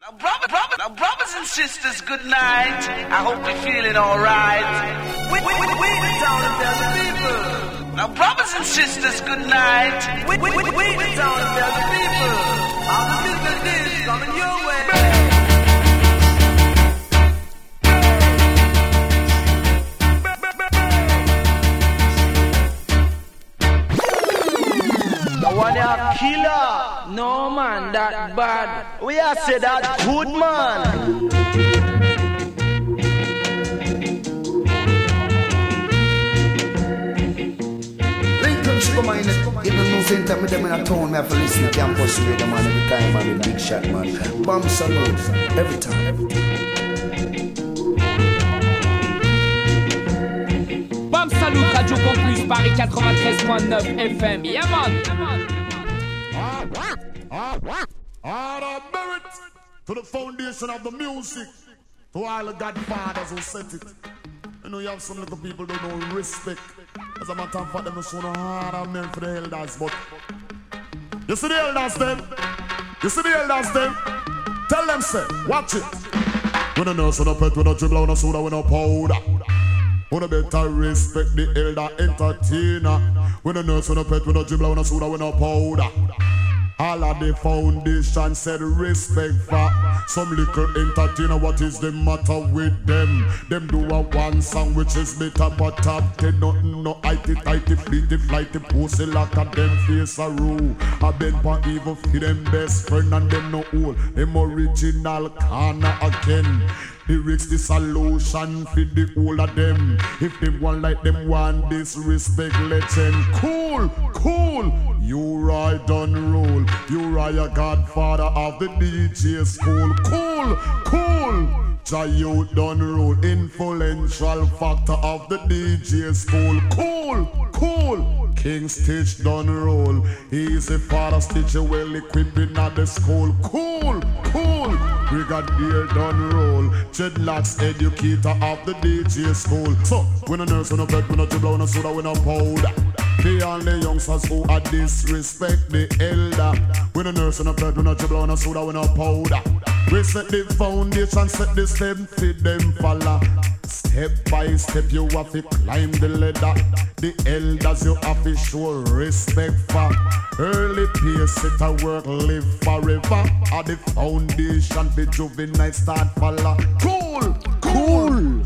Now, brother, brother, now, brothers and sisters, good night. I hope you're feeling alright. We, we, we, we the town tell the people. Now, brothers and sisters, good night. We, we, we, we the town tell the people. The business is coming your way. One a killer. No man, that bad. We are say that good man. Come on, even no same time with them in a town, me have to listen to campus radio man every time, man, the big shot man. Bam Salute, every time. Every time. Salut, Radio Campus, Paris 93.9 FM. Yeah, man. All of merit to the foundation of the music, to all the godfathers who set it. You know, you have some little people don't know respect. As a matter of fact, them show no hard of merit for the elders, but you see the elders them? You see the elders them? Tell them, say, watch it. When a nurse, when a pet, when a dribble, when a soda, when a powder. When a better respect the elder entertainer. When a nurse, when a pet, when a dribble, when a soda, when a powder. All of the foundation said respect for some little entertainer. What is the matter with them? Them do a one song which is better, but top ten nothing no itty tighty fleety flighty pussy like a them face a rule. I been for evil for them best friend and them no old. Them original corner again. Lyrics the solution for the whole of them. If they want like them want disrespect, let them cool, cool. You ride on roll. You are a godfather of the DJ school. Cool, cool. Jayut done rule, influential factor of the DJ school. Cool, cool. King Stitch done roll. He's a father Stitch well equipped at the school. Cool, cool. Brigadier done roll. Dreadlocks educator of the DJ school. So, when a nurse, when a vet, when a dribble, when a soda, when a powder. The only youngsters who are disrespect the elder. When a nurse, when a vet, when a dribble, when a soda, when a powder. We set the foundation, set the step for them follow. Step by step, you have to climb the ladder. The elders, you have to show respect for. Early peers, sit a work, live forever. At the foundation, the juvenile start follow. Cool, cool.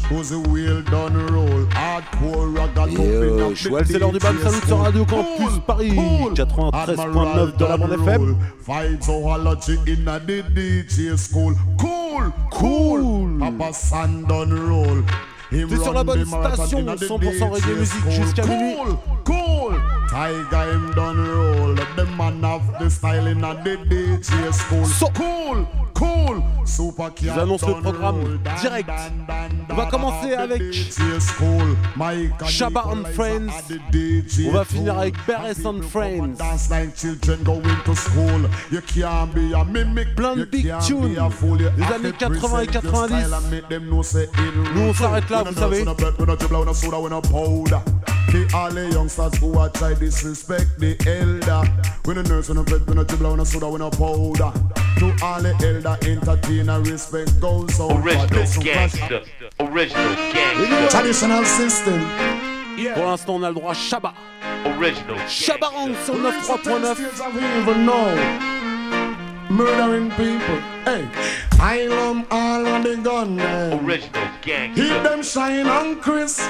Who's the wheel done roll? Hardcore, raga, Yo, Choual, c'est l'heure du BAM Salut sur Radio Campus Paris 93.9 de la bande FM. Fight zoology in a the DJ school. Cool, cool. Papa San done roll. Him T'es sur la run bonne the marathon station, in a the 100% DJ reggae musique school. jusqu'à cool, minuit. Cool, Tiger him done roll. The man of the style in a the DJ school. So- cool, cool. Super Je vous annonce le programme direct. On va commencer avec Shabba and Friends. On va finir avec Beres and Friends. Plein de big tunes des années 80 et 90. Nous, on s'arrête là, vous savez. The all the youngsters who are try disrespect the elder. When a nurse, when a vet, when a dribble, when a soda, when a powder. To all the elder entertainer, respect goes out. Original gangster. Original gangster. Traditional system. Pour l'instant, on a le droit à Shabba. Original Shabba Rank sur 93.9. Years of evil now. Murdering people. Hey, I love all of the gunmen. Original Keep gangster. them shine on Chris.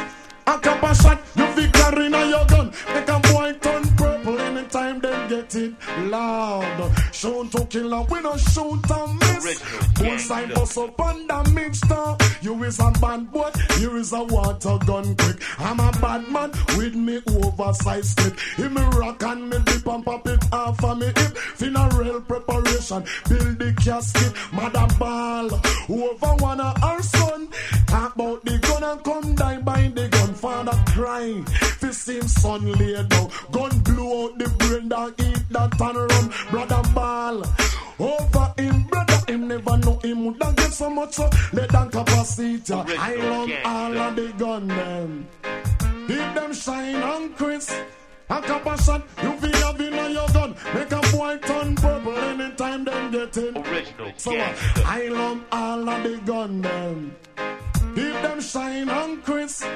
A couple shot, you fi carry in your gun. Make a boy turn purple anytime them get it loud. Shoot to kill and we no shoot and miss. Gangster. bust up damage star. You is a bad boy, you is a water gun quick. I'm a bad man with me oversized clip. Me rock and me dip and pop it off of me hip. Funeral preparation, build the casket. Mother ball, one of our son. Talk about the and come die by the gun. Father crying, fist him son lay down. Gun blew out the brain down, eat that and run. Brother ball, over him, brother him never know him would get so much so let them capacity. I love all of the gun them. Keep them shine on Chris. A couple shot, you feel have in your gun, make a boy turn purple anytime them get in. Original So uh, I love all of the gun them. Keep them shine and crisp.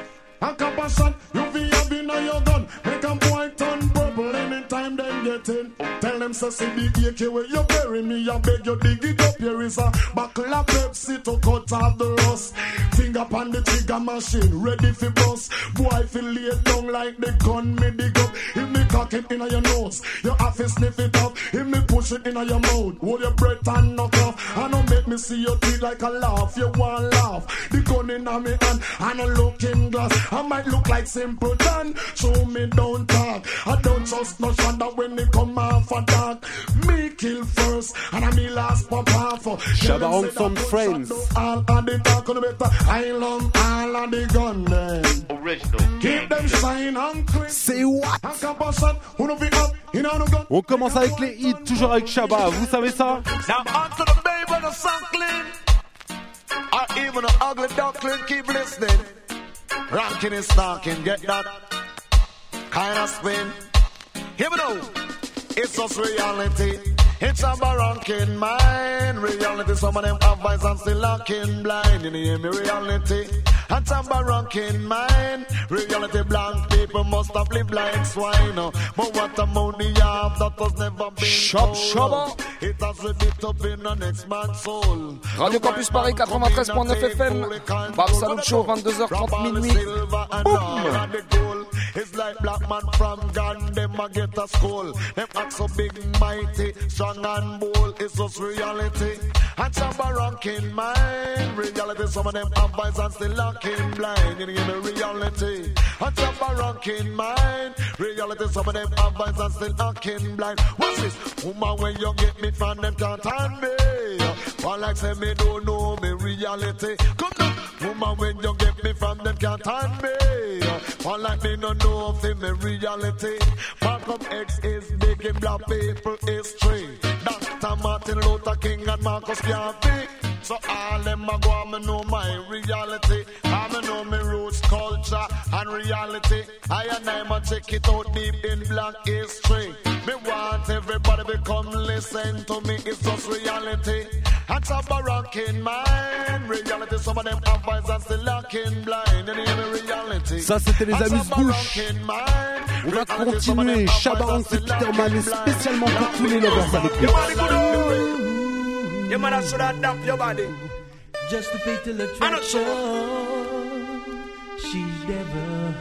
A couple shot, you feel have in your gun. Make a boy turn purple anytime them get in. Tell them, say, see the where you bury me. I beg you dig it up. Here is a buckle of Pepsi to cut off the rust. Finger upon the trigger machine, ready for bust. Boy, feel lay down like the gun me dig up. If me cock it in your nose, you have to sniff it up. If me push it in your mouth, hold your breath and knock off. And don't make me see your teeth like a laugh. You want laugh. The gun in me hand and a looking glass. I might look like simpleton. Show me don't talk. I don't trust no shonder when they come off a dark. Me kill first and I me last pop off. Shabba Ranks and Friends. All of the talk on the better. I love all of the gun then. Original Keep them shine and crisp. C'est what A couple shot, who no fit up, in on the gun. On commence avec les hits, toujours avec Shabba, vous savez ça Now on to the babe and the suckling. Or even an ugly duckling, keep listening. Ranking is stalking, get that kind of spin. Here we go. It's just reality. It's a barranking mind. Reality, some of them have eyes and still looking blind. You hear me? Reality. It's a barranking mind. Reality, blank people must have lived like swine. Oh. But what amount they have that has never been Shop, shop. Oh. It has ripped up in the next man's soul. Radio Campus Paris 93.9 FM. Bam Salut Show 22h30 minuit. Boum. It's like black man from Gun, them a get a skull. Them act so big, mighty, strong and bold. It's just reality. And some are ranking mind. Reality, some of them have eyes and still looking blind. You give me reality. And some are ranking mind. Reality, some of them have eyes and still looking blind. What's this? Woman, when you get me from them can't hand me. One like say me don't know me reality. Come down. Woman, when you get me from them can't hand me. One like me no know of me reality. Malcolm X is making black people history. Dr. Martin Luther King and Marcus Garvey. So all them a go and me know my reality. I me know me roots, culture and reality. I and I ma check it out deep in black history. Me want everybody to come listen to me. It's just reality. It's a barocking mind. Reality, some of them have eyes and still looking blind. And in reality. Ça, c'était les It's a Amuse Bouches. barocking. On va some continuer. and c'est Peterman, spécialement pour tous les lovers avec mother should have dumped your body. Just a fatal attraction. She's never.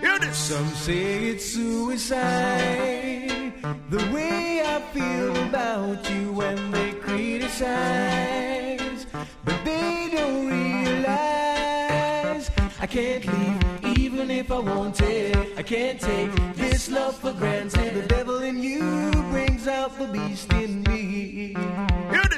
Hear this. Some say it's suicide. The way I feel about you when they criticize. But they don't realize I can't leave even if I want wanted. I can't take this love for granted. The devil in you brings out the beast in me.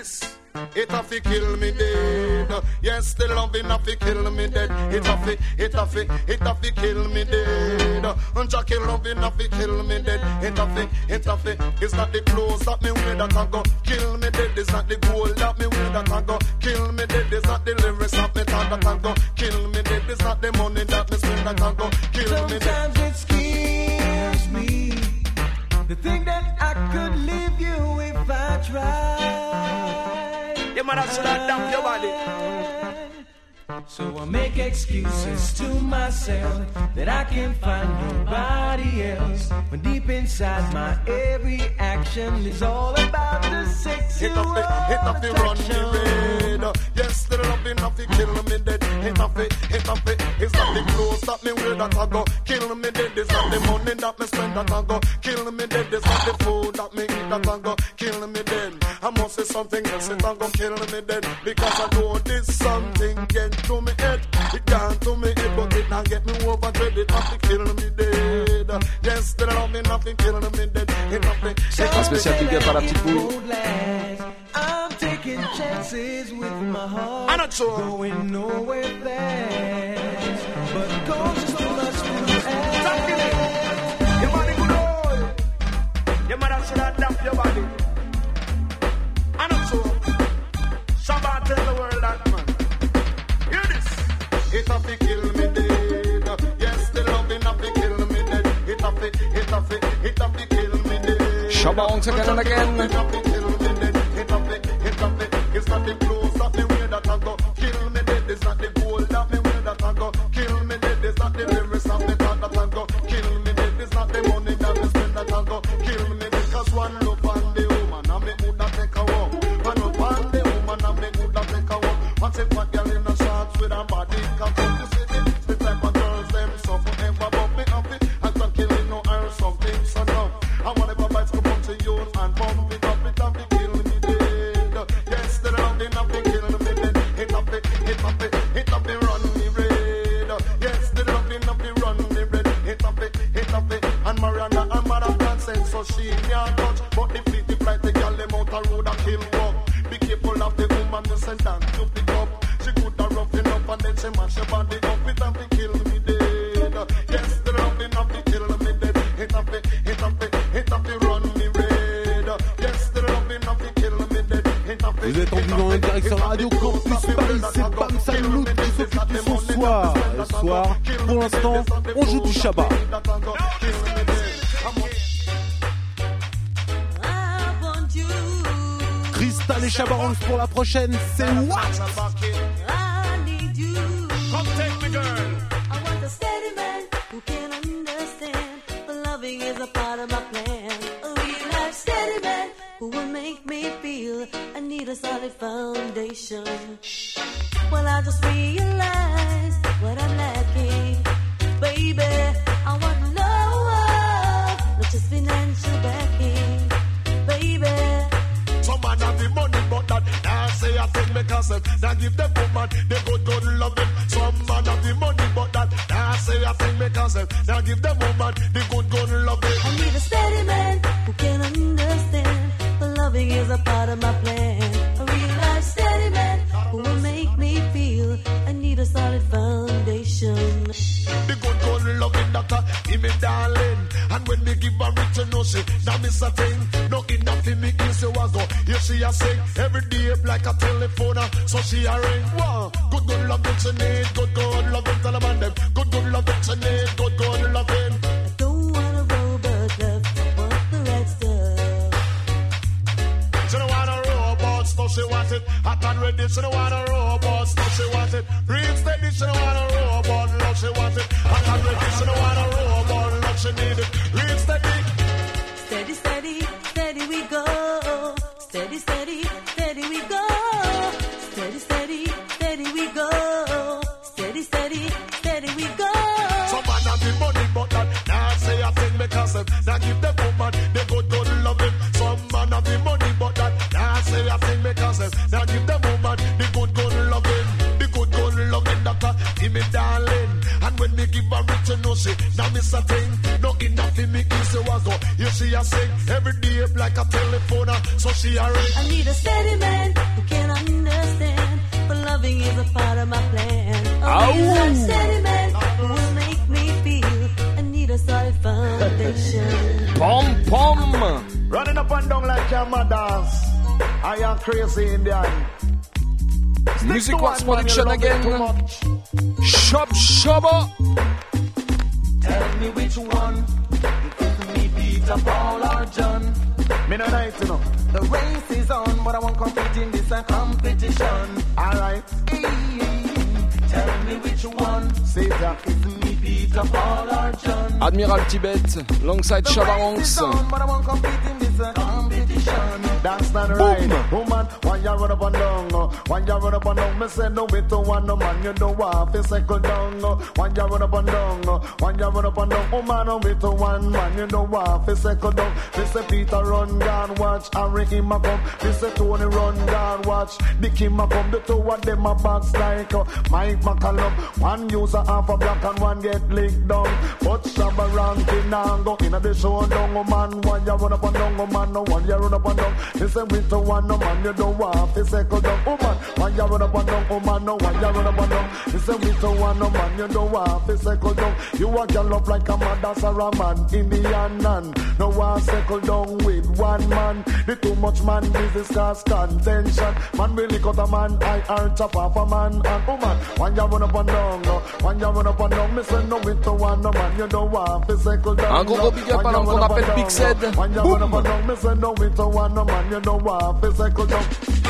This. It have to kill me dead. Yes, the loving have to kill me dead. It have to, it have to, it have to kill me dead. And Jackie loving have to kill me dead. It have to, it have to. It's not the clothes that me wear that I go kill me dead. It's not the gold that me wear that I go kill me dead. It's not the lyrics that me talk that I go kill me dead. It's not the money that me spend that I go kill me dead. Sometimes it scares me to thing that I could leave you if I tried. Mother should have dumped your body. So I make excuses to myself that I can't find nobody else. When deep inside my every action is all about the sexual It have to, it have to run me red. Yes, the loving have to kill me dead. It have to, it it's not the clothes that me wear that I go kill me dead. It's not the money that me spend that I go kill me dead. It's not the food that me eat that I go kill me dead. I must say something else it I go kill me dead because I know this something get to me head. It can't to me head, but it not get me over dread. It have to kill me dead. Yes, the loving have to kill me dead. It have to, it Un spécial big up à la petite boule. I'm taking chances with my heart. I'm not sure. Going nowhere fast. But cautious must be Your body good old. Your mother should have dumped your body. Shabba tell the world that man. Hear this. It have to kill me dead. Yes, the loving have to kill me dead. It have to, it have to, it have to kill me dead. Shabba once again and again. It's not the clothes that me wear that I go kill me dead. It's not the gold that me wear that I go kill me dead. It's not the lyrics that me talk that I go kill me dead. It's not the money that me spend that I go kill me dead. Cause one look on send down to pick she mash body up. It kill me dead. Yes, the the kill me dead. Hit up it, hit up it, hit up it, run me red. Yes, the the kill me dead. Hit up it, Vous êtes en vivant en direct sur Radio Campus Paris, c'est Bam Salut qui s'occupe de son soir. Et ce soir, pour l'instant, on joue du Shabbat. Crystal et Chabarons pour la prochaine, c'est what them now give them woman the good good loving. Some man have the money, but that now say I think because them now give them woman the good good loving. I need a steady man who can understand. The loving is a part of my plan. A real life steady man who will make me feel I need a solid foundation. The good good loving uh, give me darling. And when me give her rich, you know she now miss a thing. Enough for me easy was go. Here she a sing every day like a telephone. uh, So she a ring. Wow. Good good loving she need. Good good tell the man them. Good good loving she need. Good good loving. I don't want a robot love, I want the right stuff. She don't want a robots, no she want it. Hot and ready, she don't want Music Wax Production again. Shop Shabba. Tell me which one. If me beat up all or John. Me no night, you know. The race is on, but I won't compete in this a competition. Alright. Tell me which one. Say that. Is me beat up all or John. Admiral Tibet, alongside The Shabba race is Ranks. on, but I won't compete in this uh, competition. That's not right. Woman, when ya run up and down. Oh. Why ya run up and down? Me say no way to one no man. You don't want Fi cycle down. Oh. Why ya run up and down? Oh. Why ya run up and down? Oh man, no way to one man. You don't want Fi cycle down. Me say Peter run down. Watch Harry him a come. Me say Tony run down. Watch Dick him a come. The two of them a box like Mike McCallum. One use a half a black and one get licked down. But Shabba ranking and go in a the show down. Oh man, why ya run up and down? Oh man, no one ya run up and down. Me say we to one no man. You don't want off the circle down, woman. Why you run up and down, woman? No, why you run up and down? You say we don't want no man, you don't want down. You want your love like a man, that's a man, Indian man. No one circle down with one man. The too much man business cause contention. Man will lick out a man, I are top off a man and woman. Why you run up and down, no? Why you run up and down? Me say no, we don't want no man, you don't want down. Un gros gros big up à l'homme qu'on appelle Big Boum!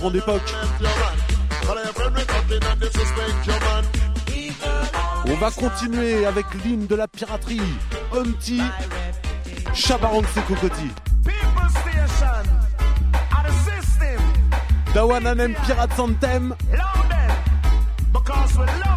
grande époque. On va continuer avec l'hymne de la piraterie, Humpty, Chabaron Kokoti. Dawananem Pirate Anthem. Because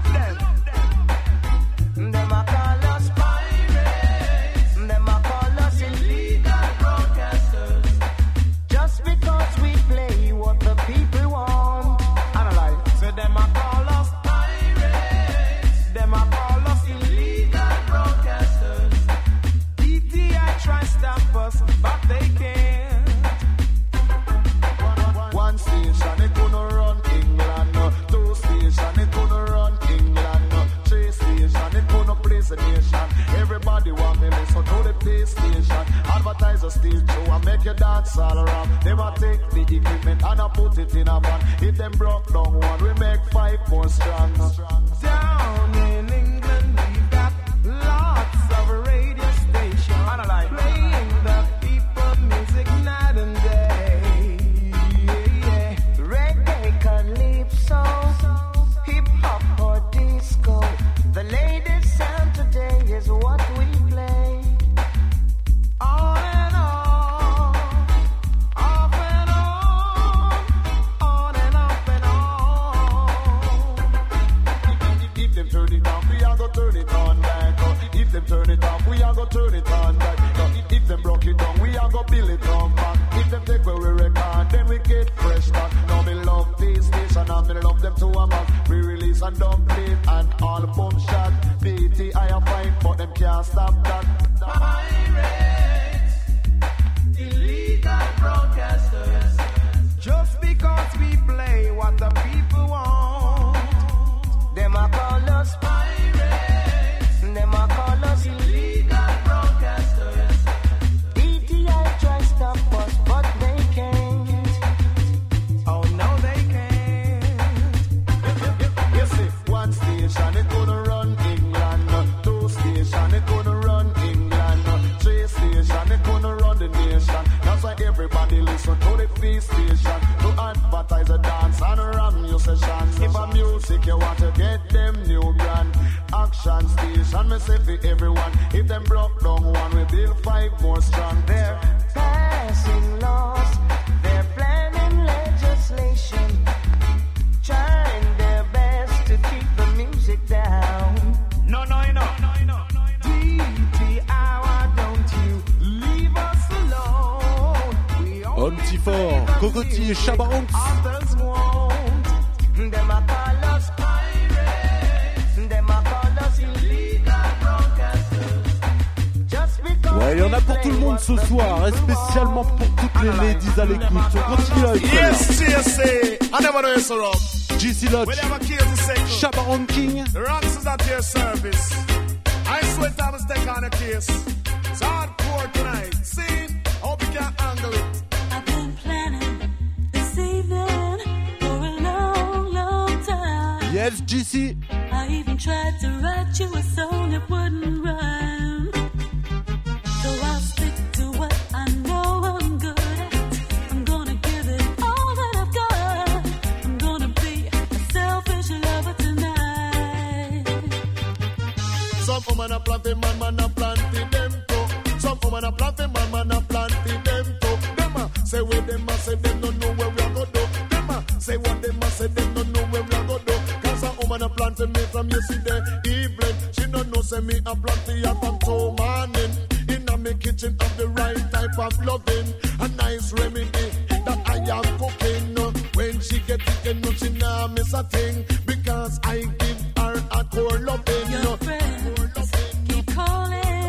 Just because Ouais, il y en a pour tout le monde ce soir, et spécialement pour toutes les ladies à l'écoute. On continue avec Yes, CSA. I never know it's wrong. JC Lodge, plant me from yesterday evening. She no know say me a plant the her from two morning. In a me kitchen have the right type of loving. A nice remedy that I am cooking. When she get it, you know she nah miss a thing. Because I give her a core loving. Your friends keep calling.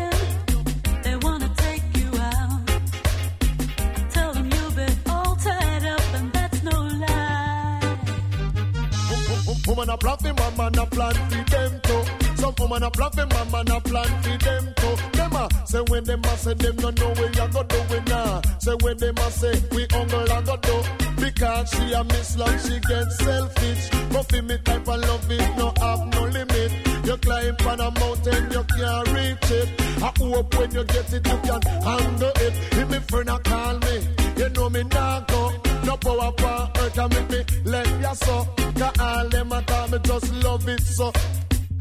Woman a plant them, man, a plant for them too. Some woman a plant them, man, a plant for them too. Them a say when them a say them no know where you go do we now. Say when them a say we uncle a go do. Because she a miss love, she get selfish. But for me type of love it no have no limit. You climb on a mountain, you can't reach it. I hope when you get it, you can handle it. If me friend a call me, you know me not go. No power for earth can make me let ya so. All them a talk, me just love it so.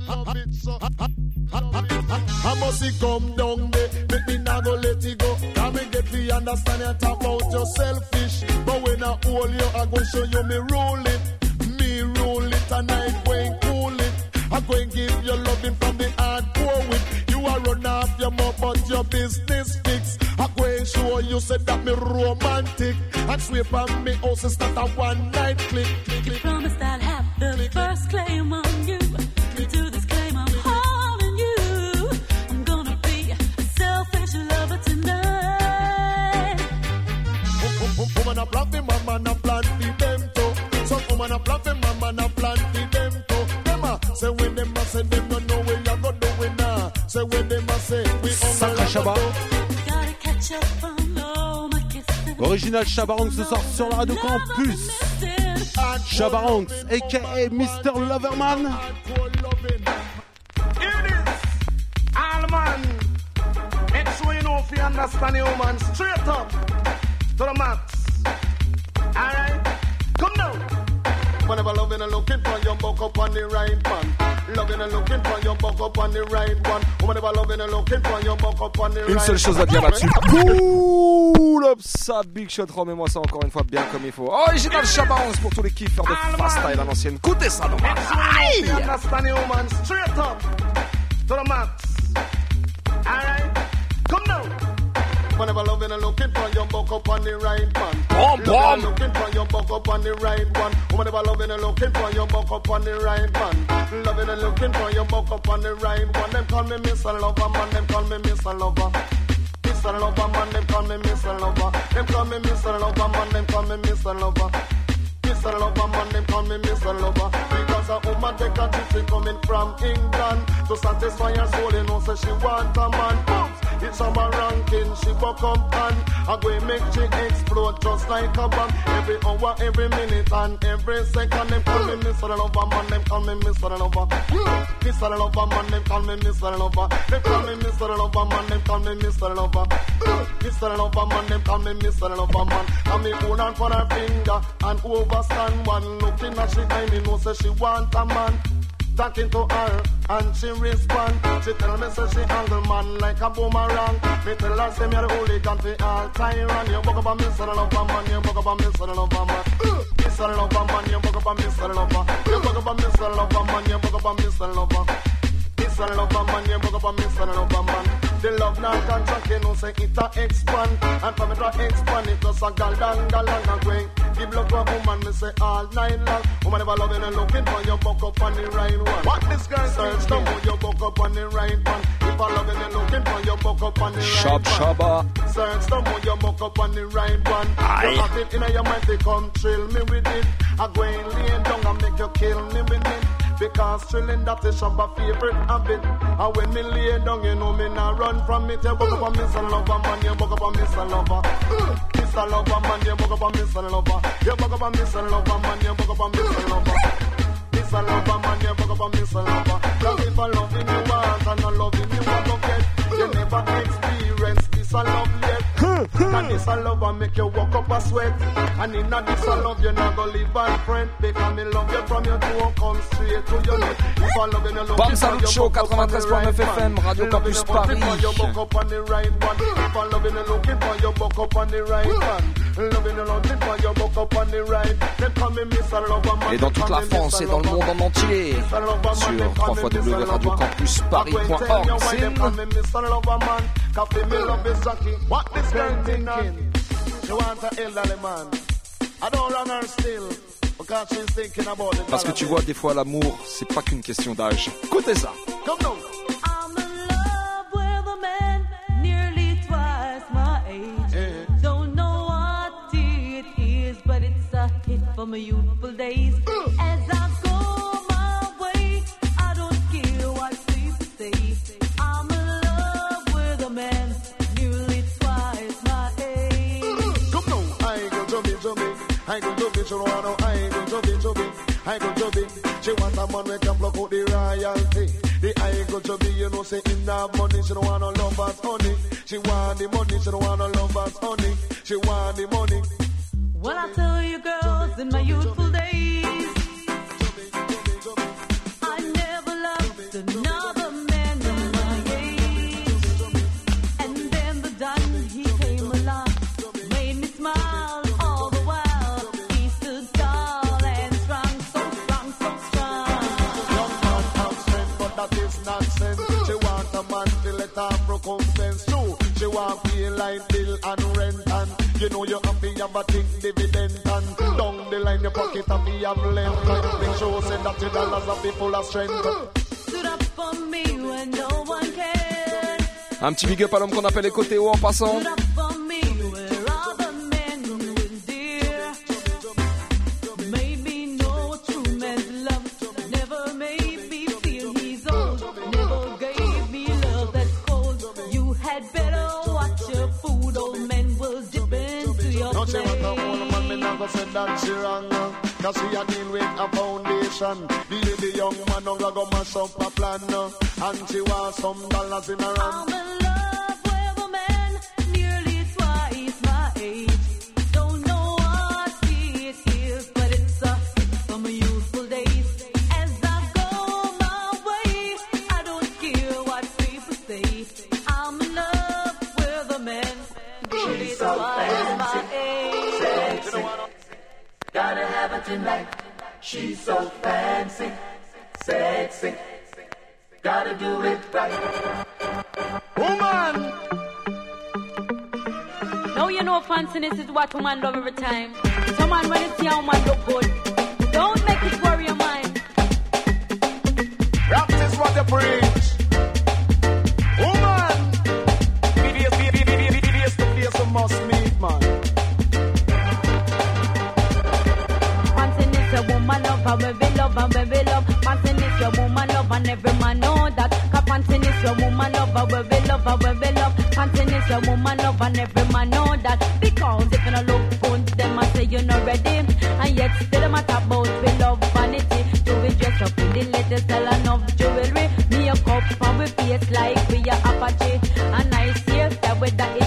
Love it so. I must see come down there, make me not go let it go. Can me get the understand and talk about your selfish. But when I hold you, I go show you me rule it. Me rule it and I go and cool it. I go and give you loving from the hardcore with. You are run off your mouth, but your business fix. I go and show you said that me romantic. And sweep on me house and start a one night click. click, click. Promised I'll have the first claim on you. To this claim, I'm holding you. I'm gonna be a selfish lover tonight. Woman a plant them, man, man a plant for them too. Some woman a plant them, man, man a plant for them too. Them a say when them a say them no know where you go do it now. Say when them a say we Sacré uncle Shabba. Gotta catch up on all my kisses. Original Chabaronx ce soir sur la radio Campus. Chabaronx, aka Mr. Loverman. Make sure you know if you understand the woman straight up to the max. Alright? Come down. Whenever loving and looking for your buck up on the right man. Loving and looking for your buck up on the right one. Whenever loving and looking for your buck up on the right Une seule chose à dire là-dessus. Pull up ça, Big Shot, remets-moi ça encore une fois bien comme il faut. Original Chabarons pour tous les kiffeurs de fast style à l'ancienne. Écoutez ça, non straight up to the max. Alright? Woman ever loving and looking for your buck up on the right Loving boom. and looking for your buck up on the right one. Woman ever loving and looking for your buck up on the right man. Loving and looking for your buck up on the right one. Them call me Mr. Lover, man. Them call me Mr. Lover. Mr. Lover, man. Them call me Mr. Lover. Them call me Mr. Lover, man. Them call me Mr. Lover. Mr. Lover, man, them call me Mr. Lover. Because a woman take a trip, she coming from England. To satisfy her soul, you know, say she want a man. It's on my ranking, she buck up and I go make she explode just like a bomb. Every hour, every minute, and every second, them call me Mr. Lover, man, them call me Mr. Lover. Mr. Lover, man, them call me Mr. Lover. Them call me Mr. Lover, man, them call me Mr. Lover. Mr. Lover, man, them call me Mr. Lover, man. And me hold on for her finger and overstand one. Looking at she eye, me know say she want a man. Talking to her and she respond. She tell me say she handle man like a boomerang. Me tell her say me a the hooligan fi all tyrant. You buck up a Mr. Lover man, you buck up a Mr. Lover man. Mr. Lover man, you buck up a Mr. Lover. You buck up a Mr. Lover man, you buck up a Mr. Lover. Mr. Lover man, you buck up a Mr. Lover man. The love now contract, you know say it a expand. And from it a expand, it just a gal down, gal down and going. Give love to a woman, me say all night long. Woman ever loving and looking for your buck up on the right one. What this guy search to move your buck up on the right one. If I loving and looking for your buck up on the right Shab one. Shabba. Search to move your buck up on the right one. Aye. You have it in your mind, they come thrill me with it. I go and lay down and make you kill me with it. Because thrilling that is Shabba favorite habit. And when me lay down, you know me not run from it. You buck up on Mr. Lover, man, you buck up on Mr. Lover. Mr. Lover, man, you buck up on Mr. Lover. You buck up on Mr. Lover, man, you buck up on Mr. Lover. Mr. Lover, man, you buck up on Mr. Lover. Cause if I loving you want and not loving you want to get, you never experience this a love yet. And this a love and make you walk up a sweat. And in a this a love you not go live and friend. Because me love you from your toe come straight to your neck. If I love you, you love Bam you Salut from your Show, buck up on the 93.9 right FM, one. Radio Me loving Campus you from Paris. your buck up on the right one. If I love you, you looking for your buck up on the right one. Loving you looking for your buck up on the right. They call me Mr. Lover Man. Et dans they toute call la me France Mr. et dans le Lover. monde en entier. Sur www.radiocampusparis.org. What this girl thinking? She want a elderly man. I don't run her still. Because she's thinking about it. Parce que tu vois, des fois, l'amour, c'est pas qu'une question d'âge. Écoutez ça. Come now. I'm in love with a I go jummy she want know. I go jummy jummy. I go jummy. She want a man who can block out the royalty. The I go jummy, you know say in that money she don't want no lovers honey. She want the money, she don't want no lovers honey. She want the money. Well, I tell you, girls, in my youthful days, recompense. True, she want pay like bill and rent and you know you have to have a think dividend and down the line your pocket have to have length. And make sure say that your dollars are be full of strength. Stood up for me when no one cared. Un petit big up à l'homme qu'on appelle Écoté en passant. Stood up for me that she wrong. Cause she a deal with a foundation. The, the young man don't go mash up a plan. And she want some dollars in her hand. tonight. She's so fancy, sexy. Gotta do it right. Woman! No, you know fanciness is what woman love every time. Some man when you see a woman look good, don't make it worry your mind. Practice what you preach. woman love and when we love and when we love. Fancy is your woman love and every man know that. Cause fancy is your woman love and when we love and when we love. Fancy is your woman love and every man know that. Because if you no look good, them I say you're not ready. And yet still them at about we love vanity. Do we dress up in the latest sell enough jewelry? Me a cup and we face like we a Apache. And I see that with that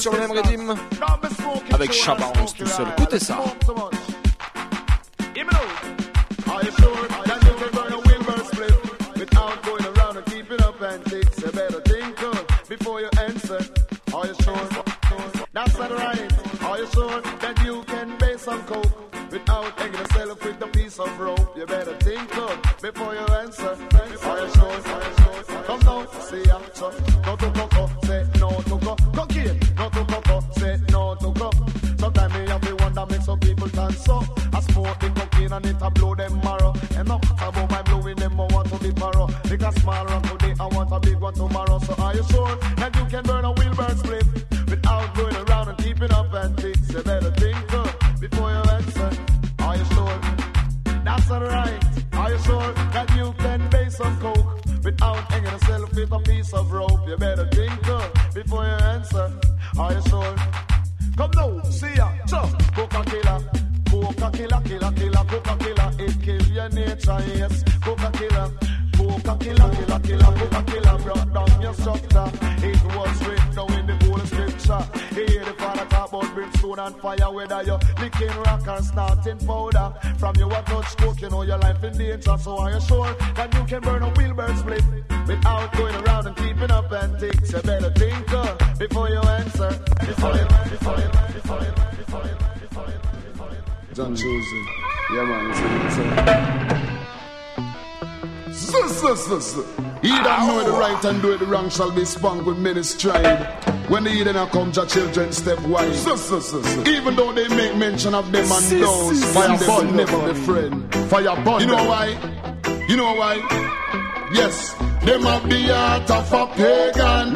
sur l'MREDIM avec Chabarons tout seul. Écoutez ça. It's. He that know the right and do it the wrong shall be spunk with many strive. When the Eden come, your children step wise. Even though they make mention of them and those, fire burn never be friend. Fire burn. You know why? You know why? Yes, them have the heart of a pagan.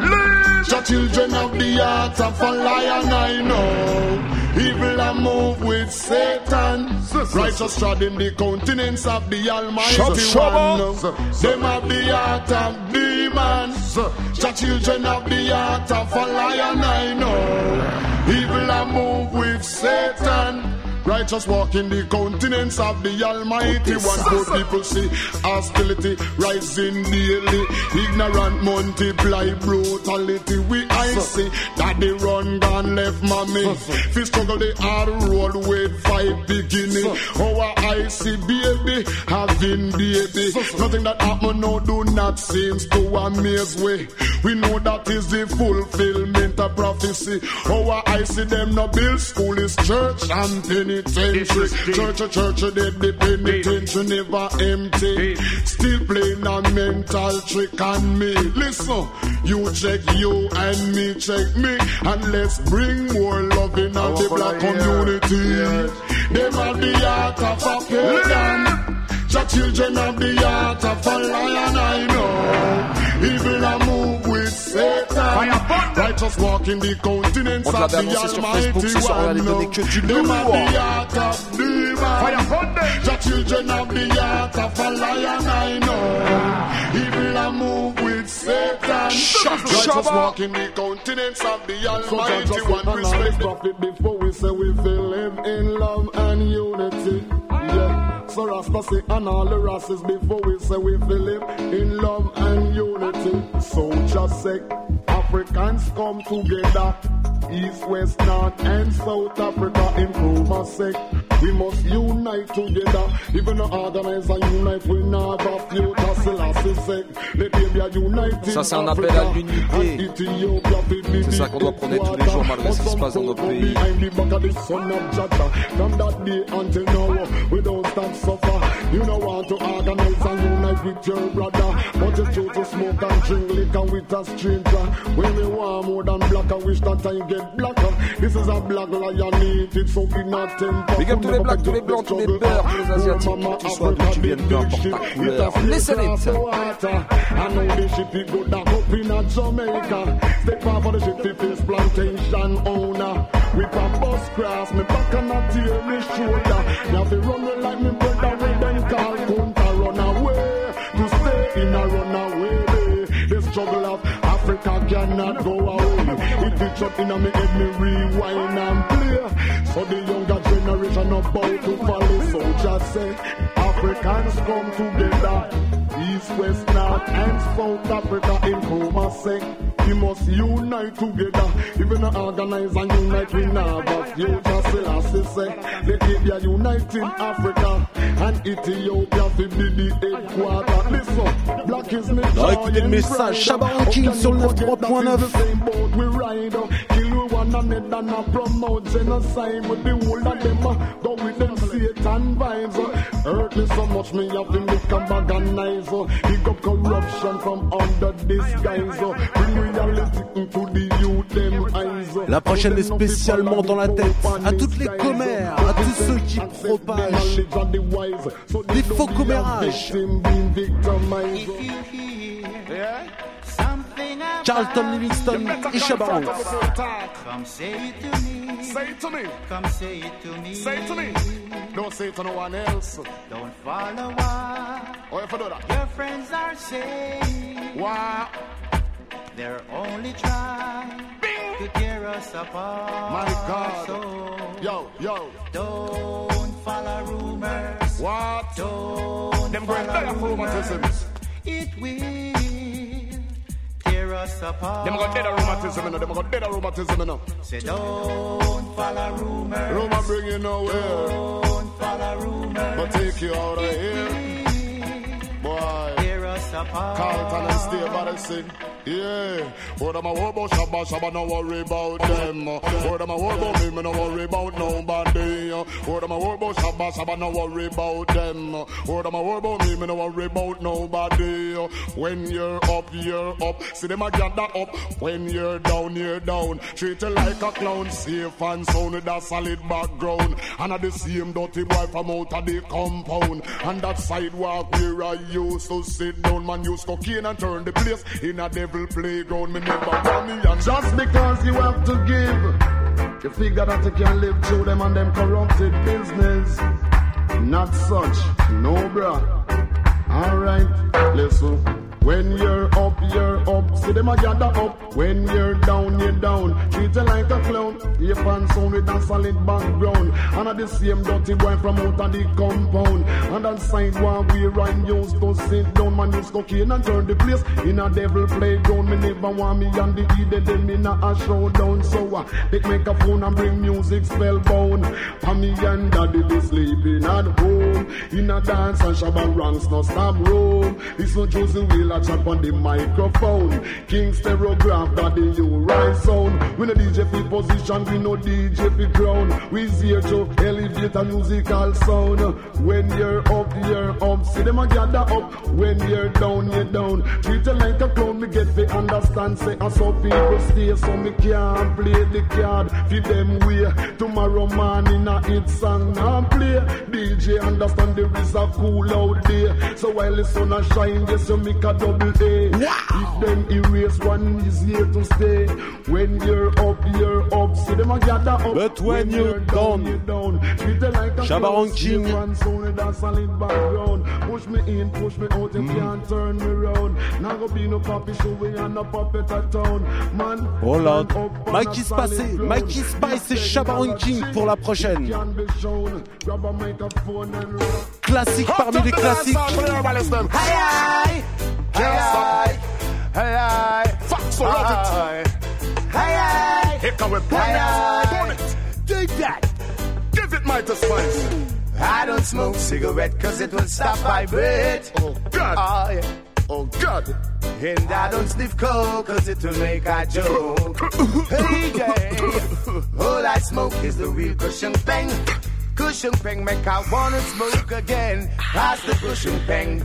Your children have the heart of a lion, I know. Evil and move with Satan. Righteous treading the continents of the Almighty Shab- Shabba. One. Them have the heart of demons. Your children have the heart of a lion, I know. Evil and move with Satan. Righteous walk in the continents of the Almighty One. Good people see hostility rising daily. Ignorant multiply brutality. We I see that they run gone left mommy. Fi struggle the hard road with fight beginning. Our I see baby having baby. Nothing that happen now do not seems to amaze we. We know that is the fulfillment of prophecy. Our I see them no build school is church and penitentiary. Church, a church, dead the penitentiary never empty. Still playing a mental trick on me. Listen, you check you and me check me, and let's bring more love in on the black community. Them are the heart of a pagan. Your children have the heart of a lion, I know. Evil a move. Righteous walk in the continents of the annoncé sur Facebook, Almighty ce soir, on allait One. donner que Them have the heart of demons. Your children have the heart of a lion, I know. Evil a move with Satan. Righteous Shabba. walk in the continents of the So Almighty just One. analyze Respect profit before we say we feel live in love and unity. So Rasta and all the races before we say we feel in love and unity. So just say Africans come together. East, West, North, and South Africa in Kumasi. We must unite together. Even the organize and unite, we not have future. Selassie say, let there be a united Ça, c'est un appel à l'unité. C'est ça qu'on doit prôner tous les jours malgré ce qui se passe dans notre pays. Behind the back of the son of Jaja. From that day until now, we don't stop suffer. You don't want to organize and unite with your brother. But you choose to smoke and drink liquor with a stranger. When we want more than black, I wish that time get blacker. This is a black lion eating, so be not temper. Big up tous les blacks, tous les blancs, tous les beurs, tous les asiatiques, qui soient d'où tu viennes, peu importe ta couleur. Listen it. I know the ship it good down up in a Jamaica. Step off of the ship, the face plantation owner. With a bus cross, me back and a tear me shoulder. Me have to run me like me Cannot go away. It is up in me head, me rewind and play. So the younger generation about to follow. So just say, Africans come together. East, West, North, and South Africa in Kumasi. Eh? We must unite together. Even organize and unite, we now have future. Selassie eh? say, let it be a united Africa. And Ethiopia will be the headquarter. Listen, black is me Alors, écoutez le message, Shabba Ranking sur le 93.9. one another and a promote genocide with the whole of them. uh, Go with them Satan vibes. uh. Hurt me so much, me have to make a bag of knives. uh. Big up corruption from under disguise. uh. Bring reality into the youth, them eyes. uh. La prochaine est spécialement dans la tête à toutes les commères, à tous ceux qui propagent des faux commérages. Carlton Livingston et Shabba Ranks. Come say it to me. Say it to me. Come say it to me. Say it to me. Don't say it to no one else. Don't follow what. Oh, if I do that. Your friends are saying. Wow. They're only trying to tear us apart. My God. So Yo, yo. don't follow rumors. What? Don't Them going follow better for rumors. It will tear us apart. Them got dead of rheumatism, you know. Them got dead of rheumatism, you know. Say don't follow rumors. Rumor bring you nowhere. Don't follow rumors. But take you out of here. Carlton and stay by the sing. Yeah. What am I worry about Shabba Shabba? No worry about them. What am I worry about me? Me no worry about nobody. What am I worry about Shabba Shabba? No worry about them. What am I worry about me? Me no worry about nobody. When you're up, you're up. See them a gather up. When you're down, you're down. Treat you like a clown. Safe and sound with a solid background. And at the same dirty boy from out of the compound. And that sidewalk where I used to sit down, man use cocaine and turn the place in a devil playground. Me never want me and Just because you have to give, you figure that you can live through them and them corrupted business. Not such, no bruh. Alright, listen. When you're up, you're up. See them a gather up. When you're down, you're down. Treat you like a clown. Your pants sound with a solid background. And at the same dirty boy from out of the compound. And on sidewalk where I used to sit down. Man use cocaine and turn the place in a devil playground. Me never want me and the idiot them in a showdown. So uh, take microphone and bring music spellbound. Pammy and daddy be sleeping at home. In a dance and shabba ranks no stop room. This one Josey Wales chat on the microphone. King Stereograph daddy you right sound. We no DJ for position, we no DJ for crown. We here to elevate a musical sound. When you're up, you're up. See them a gather up. When you're down, you're down. Treat you like a clown, me get to understand. Say I saw people stay, so me can't play the card. For them way tomorrow morning a hit song now play. DJ understand there is a cool out there. So while the sun a shine, yes you make a double A. If them erase one is here to stay. When you're up, you're up. See them a gather up. But when you're down, you're down. Treat like a sound solid background. Push me in, push me out, you Mm. can't turn me round. Now go be no puppy show, we are no puppet at town. Man, Oh là, up Mikey Spice. Mikey Spice et Ranking pour la prochaine. Classique parmi les classiques. Aye. Fuck, so love it. Aye, aye. Here come with. Burn it. Dig that. Give it Mikey Spice. I don't smoke cigarette cause it will stop my breath. Oh God. Oh, yeah. Oh God. And I don't sniff coke cause it will make a joke. hey, yeah. All I smoke is the real cushion peng. Cushion peng make I wanna smoke again. Pass the cushion peng.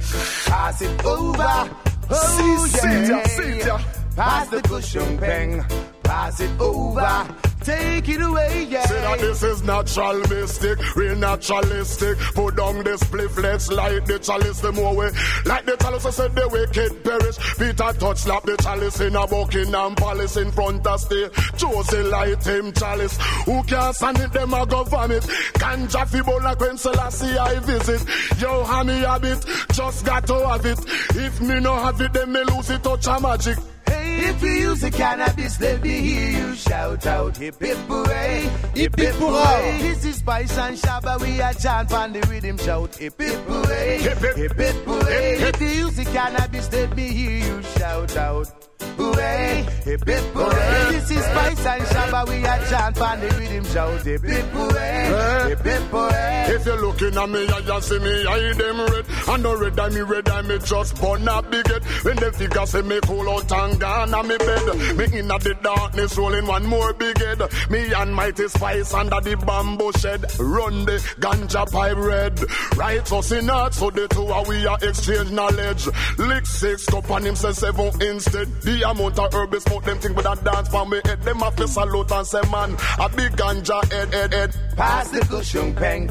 Pass it over. Oh, See, see ya, see yeah. ya. Pass the cushion peng. Pass it over. Take it away, yeah. Say that this is natural mystic, real naturalistic. Put down this spliff, let's light the chalice the more way. Like the chalice I said the wicked perish. Peter Tosh slap the chalice in a Buckingham Palace in front of state. Josey light him chalice. Who can stand it, them a go vomit. Ganja fibo like when Selassie I visit. Yo, hammy habit, just got to have it. If me no have it, then me lose it touch a magic. If you use the cannabis, let me hear you shout out hip hip hooray, hip hip hooray. This is Spice and Shabba, we are chant on the rhythm shout hip hip hooray, Hip, hip. hooray. If you use the cannabis, let me hear you shout out. Hooray, hip hip hooray. This is Spice and Shabba, we are chant on the rhythm shout hip hip hooray, hip hip hooray. If you're looking at me, I just see me, I them red. And no red, I me red, I me just burn a bigot. When the figure say me cool out and gone on me bed. Me in the darkness, rolling one more big head. Me and Mikey Spice under the bamboo shed. Run the ganja pipe red. Right us in heart, so the two are we are exchange knowledge. Lick six cup and him say seven instead. The amount of herb is smoke them thing with a dance for me head. Them a face salute and say man, a big ganja head, head, head. Pass the cushion peng,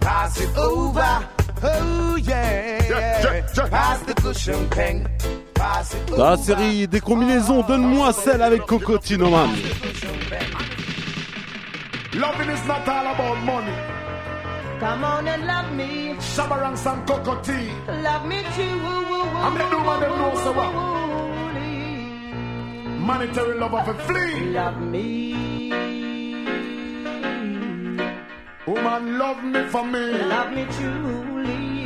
pass it over. Oh yeah, Yeah, yeah, yeah. pass the cushion peng, pass it Dans la série des combinaisons, donne-moi celle avec Cocotinoman. Loving is not all about money. Come on and love me, Shabarang some cocoa tea. love me too. Woo, woo, woo. I make no man them know so what? Monetary love of a flea. Love me. Woman, love me for me. Love me truly.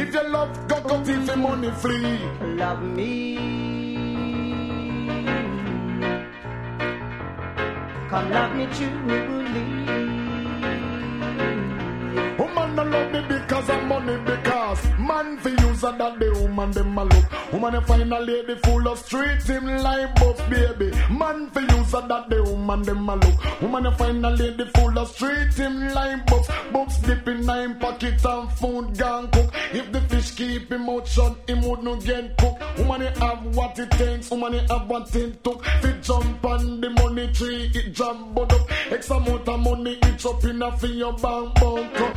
If you love, go go thief the money flee. Love me. Come love me truly. Woman no love me because of money because man fi use a that the woman them a look. Woman you find a lady full of street him like buff baby. Man fi use a that the woman them a look. Woman you find a lady full of street him like buff. Books dip in nine pocket and food gone cook. If the fish keep him out shut, him would not get cooked. Woman you have what it takes. Woman you have what it took. Fi jump on the money tree, it jump but up. X amount of money, it up in a fi your bank bunker.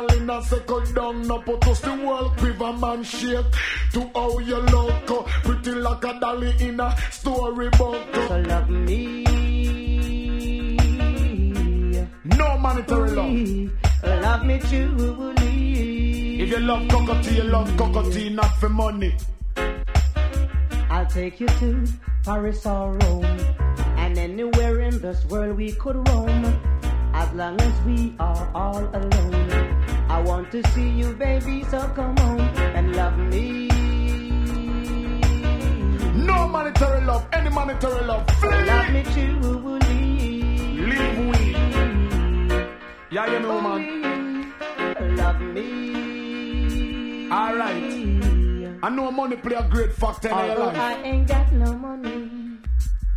Easy darling, I second down, no put us the world quiver man shake. To how you look, uh, pretty like a dolly in a storybook. uh. So love me. No monetary love. Love me truly. If you love Cocoa Tea, you love Cocoa Tea, not for money. I'll take you to Paris or Rome, and anywhere in this world we could roam, as long as we are all alone. I want to see you, baby, so come home and love me. No monetary love, any monetary love. Flee. Love me too, truly. Leave we. Yeah, you know, man. Love me. All right. I know money play a great factor in your life. I ain't got no money.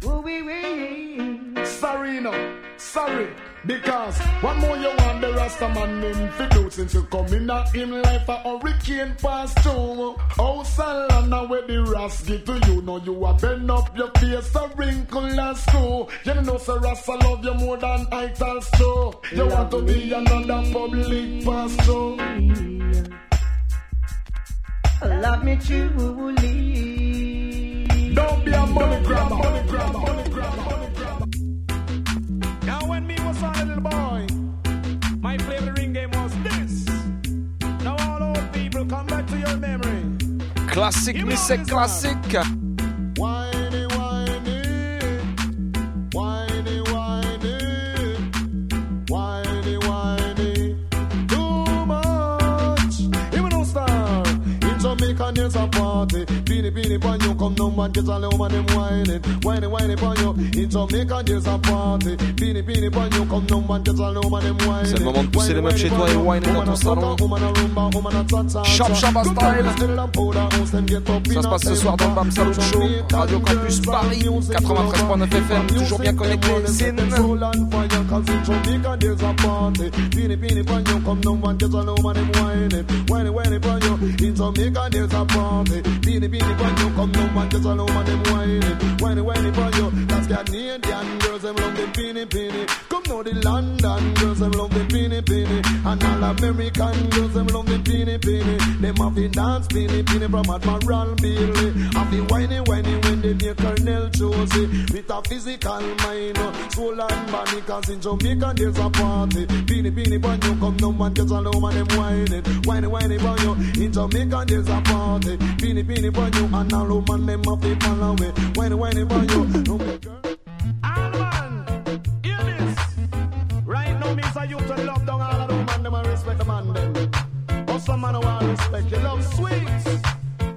Ooh, wee, wee. Sorry, no. Sorry. Because one more you want the Rasta man name fi do since you come in a him life a hurricane pass through. Oh, Salana where the Ras give to you. Now you a bend up your face a wrinkle and screw. You know say Rasta love you more than I tell so. You want to be another public pastor. Love me truly. Don't be a money grabber. Money grabber. Money grabber. Money grabber. Now when me was a little boy, my favorite ring game was this. Now all old people come back to your memory. Mais c'est classique. Whiny, Beanie, beanie, pon you come down and get a little man them whining. Whiny, whiny, pon you. In Jamaica there's a party. Beanie, beanie, pon you come down and get a little man them whining. C'est le moment de pousser les meufs chez toi et whiner dans ton salon. Chop Chaba Style. Ça se passe ce soir dans le Bam Salut Show. Radio Campus Paris. 93.9 FM. Toujours bien connecté. Beanie, beanie, whiny, pon you. Come down and get a little them whining. Whiny, whiny, pon you. That's Canadian girls them love the beanie, beanie. Come now the London girls them love the beanie, beanie. And all American girls them love the beanie, beanie. Them have the dance beanie, beanie from Admiral Bailey. Have the whiny, whiny when they make Colonel Josey. With a physical mind, uh, soul and body. Cause in Jamaica there's a party. Beanie, beanie, pon you come down and get a little man them whining. Whiny, whiny, pon you. In Jamaica there's a party. Beanie, beanie, pon you. And all woman them have the fall away. Whiny, whiny, pon you. No, girl. Right now, me say you to love down all of the man them and respect the man them. But some man want respect you love sweets.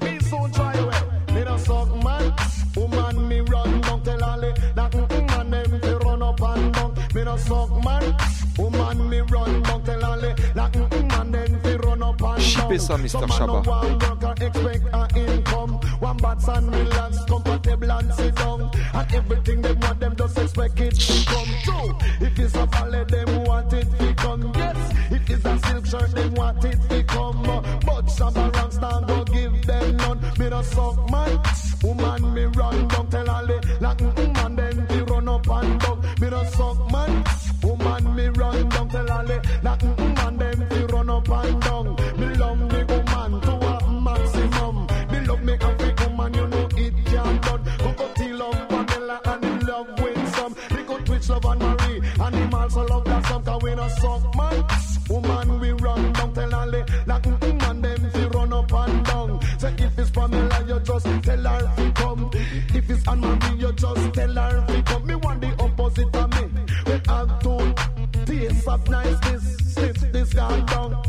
Me soon try away. Me don't suck man. Woman me run down tell all the that man them fi run up and down. Me don't suck man. Woman me run down tell all the that mm, man them fi run Some. One bad and relax, comfortable and sit down. And everything them want them just expect it to come true. If it's a ballet, them want it to come. Yes, if it's a silk shirt, them want it to come. But Shabba Ramstan go give them none. Me no suck man, woman me run down tell all the like mm, man them fi run up and down. Me no suck man, woman me run down tell all the like mm, man them fi run up and down. just tell her we come. Me want the opposite of me. We have to tastes of niceness. Slip this girl down.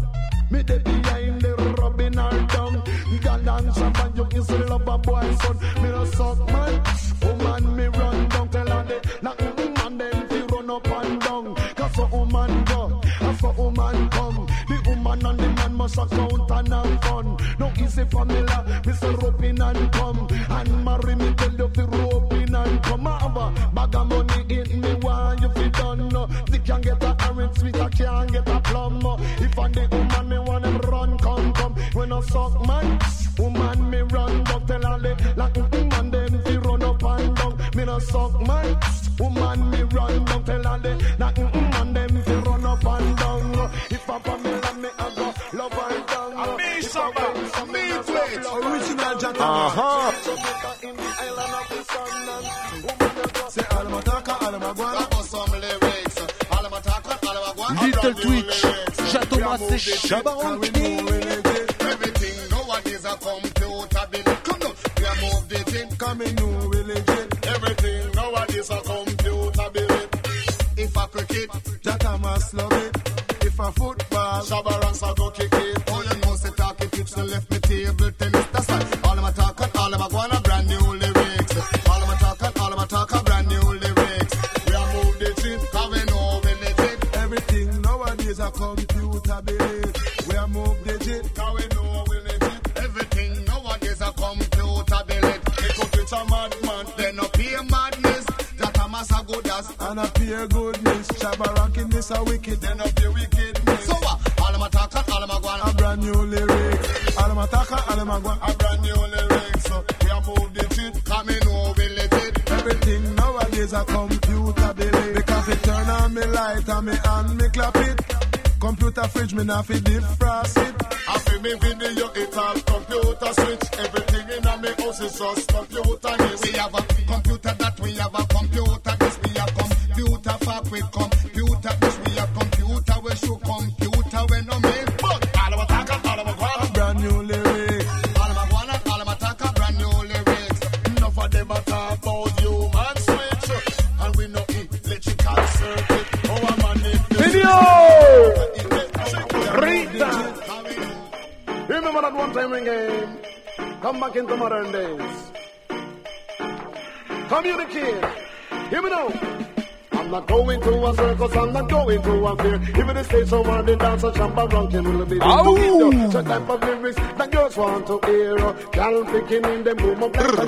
Me the behind the rubbing her down. Girl and champagne, you is a lover boy son. Me no suck man, woman me run down. Tell her they knock me woman then fi run up and down. Cause a woman go, cause a woman come. The woman and the man must account and have fun. No easy formula, me say roping and come. And marry me tell you fi rope and come. Have a bag of money in me want you fi done. They can get a orange sweet, I can't get a plum. If I the woman me want them run, come come. When I suck man, woman me run, but tell her they like mm, man them fi run up and down. Me no suck man, woman me run, down tell her they like mm, man them fi run up and down. If I Pamela me I go love her down. Me summer, me wait. Original Jack. Aha. Little Twitch, Jatomas et. Fridge me not fi defrost it. I feel me video, it all computer switch. Everything in a me house is just computer. We have a computer that, we have a to a fair. Even the stage someone they dance a jump ranking will be to video. So type of lyrics that girls want to hear. Girl picking in up like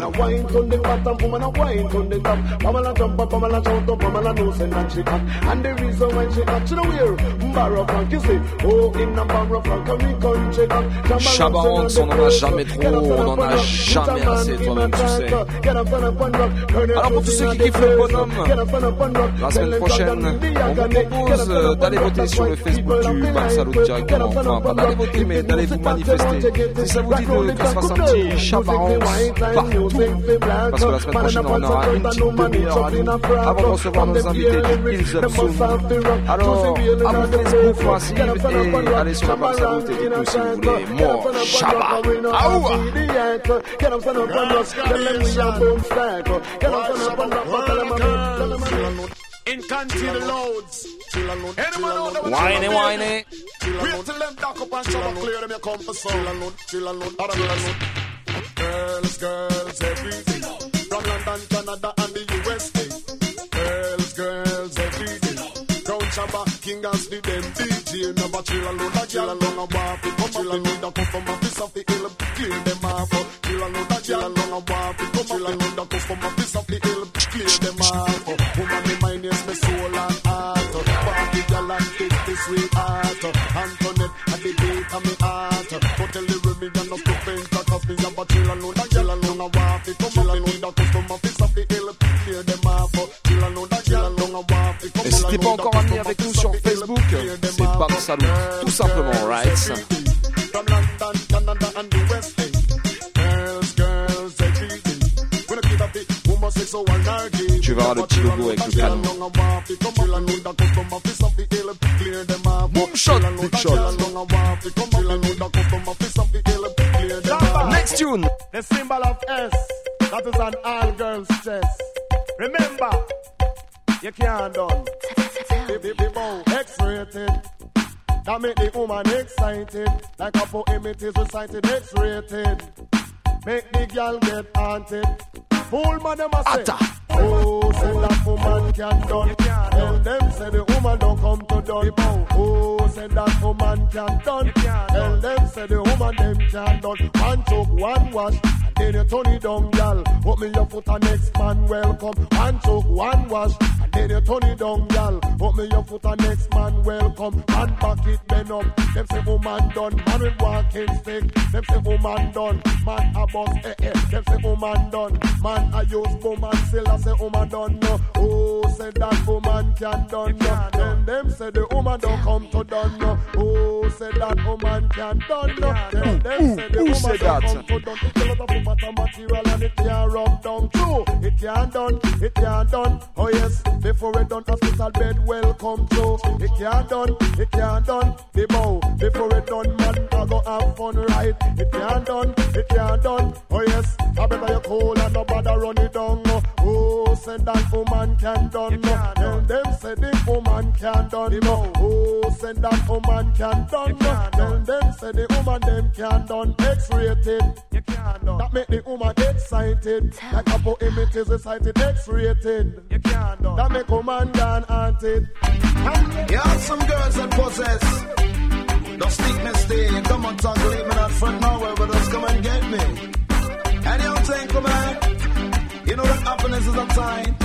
Now wine to the bottom, woman a wine to the top. Pamela jump up, Pamela shout up, Pamela knows and she hot. And the reason why she hot, she know where? Barrow Frank, you see. Oh, in a Barrow Frank, we country hot. Shabba Ranks, on en a jamais trop, on en a jamais assez, toi-même tu sais. Alors pour tous ceux qui kiffent le bonhomme, la semaine prochaine, on vous propose euh, d'aller voter sur le Facebook du Bar Salut directement. Enfin, pas d'aller voter, mais d'aller vous manifester. Si ça vous dit de qu'on se fasse un petit chabaron partout, parce que la semaine prochaine, on aura une petite demi-heure à nous avant de recevoir nos invités du Hills Up Soon. Alors, à mon Facebook, et allez sur la Bar et dites-nous si vous voulez more Shabba. Aoua! In country loads. Anyone know that Whiny, whiny. Wait till them dock up and shovel clear them you come for some. Chill and load, other girls. Girls, girls, every day. From London, Canada and the USA. Shabba, King Gas, the them DJ. Chill a girl and long a walk. Come chill and load, a come from a piece of the hill. Clear them off. Chill a girl and long a walk. Come chill and load, a come from a piece of the hill. Clear them off. Woman, mind is me soul and heart. Party girl and kick this sweet heart. Antoinette, at the beat of me heart. But tell the women you're not stupid. Cause me have a chill a girl and long a walk. Come chill and load, a come from a piece of the hill. Clear them off. Chill a girl and long a walk. Et si t'es pas encore amené Salut, tout simplement, right? Tu verras le petit logo avec le canon. Shot. Next tune. The symbol of S, that is an all girls chest. Remember, you can't done. X-rated. That make the woman excited. Like a poem it is recited, X-rated. Make the girl get haunted. Fool man, them a say. Oh, say that woman can done. Tell them say the woman don't come to done. Oh, say that woman can done. Tell them say the woman them can done. One choke, one wash. Then you turn it down, gal. Put me your foot and next man welcome. One choke, one wash. Then you turn it down, gal. Put me your foot and next man welcome. And back it bend up. Them say woman done. Man with walking stick. Them say woman done. Man a boss, eh eh. Them say woman done. Man a use woman still I say woman done no. Oh, say that woman can done no. Then them say the woman don't come to done no. Oh, say that woman can done no. Then mm. them say the woman said don't that? come to done. It's a lot of matter material and it can't rub down. True, it can't done. It can't done. Oh yes, before it done hospital bed welcome to. It can't done. It can't done. The bow before it done man I go have fun right. It can't done. It can't done. Oh yes, I better you cool and nobody run it down. no. Oh, oh say that woman can done. Oh. no. Tell them say the woman can done. no. Oh, oh say that woman can done. no. Tell them say the woman them can done. X-rated. You can't do that make the woman excited. Like a poem it is recited. X-rated. You can't do that make a woman gone haunted. You have some girls that possess the stickness thing. Come on, talk, leave me not front nowhere, but just come and get me. And you think, come on, you know that happiness is a time.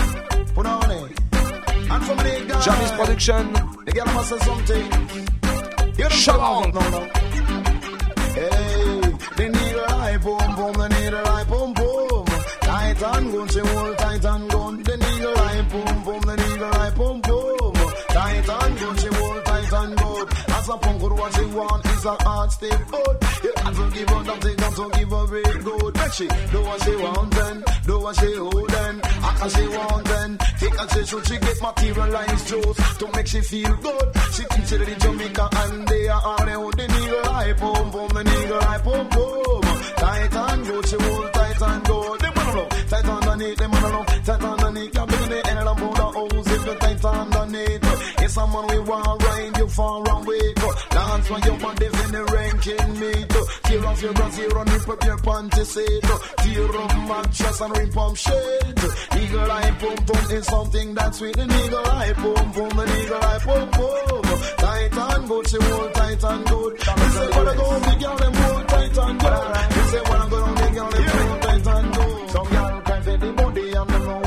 Put on it. And for me, guys, Jamis Production. the girl must say something. You Shut up. out, no, no. Hey, the needle eye boom boom, They need a eye boom boom. Tight and gun, she hold tight and As punk, what she want is a hard step foot. You got to give her you got to give her very good. Make she do what she want then, do what she hold then. Act as she want then. Take a she should she get materialized juice to make she feel good. She thinks she the Jamaica and they are all they the needle eye boom boom, the needle eye boom boom. Tight and good, she hold tight and good. Them man love tight underneath, them man love tight underneath. Can't bring the end of the if you tight underneath. It's someone we want ride you far away. Dance when your body in the ranking meet. Tear off your bras, here on rip up your panty seat. Tear up mattress and rip up shade. Eagle eye boom boom is something that's sweet. The eagle eye boom boom, the eagle eye boom boom. Tight and good, she hold tight and good. You say wanna go big girl, them hold tight and good. You say wanna go down big girl, them hold tight and good. Some girl cry for the body and them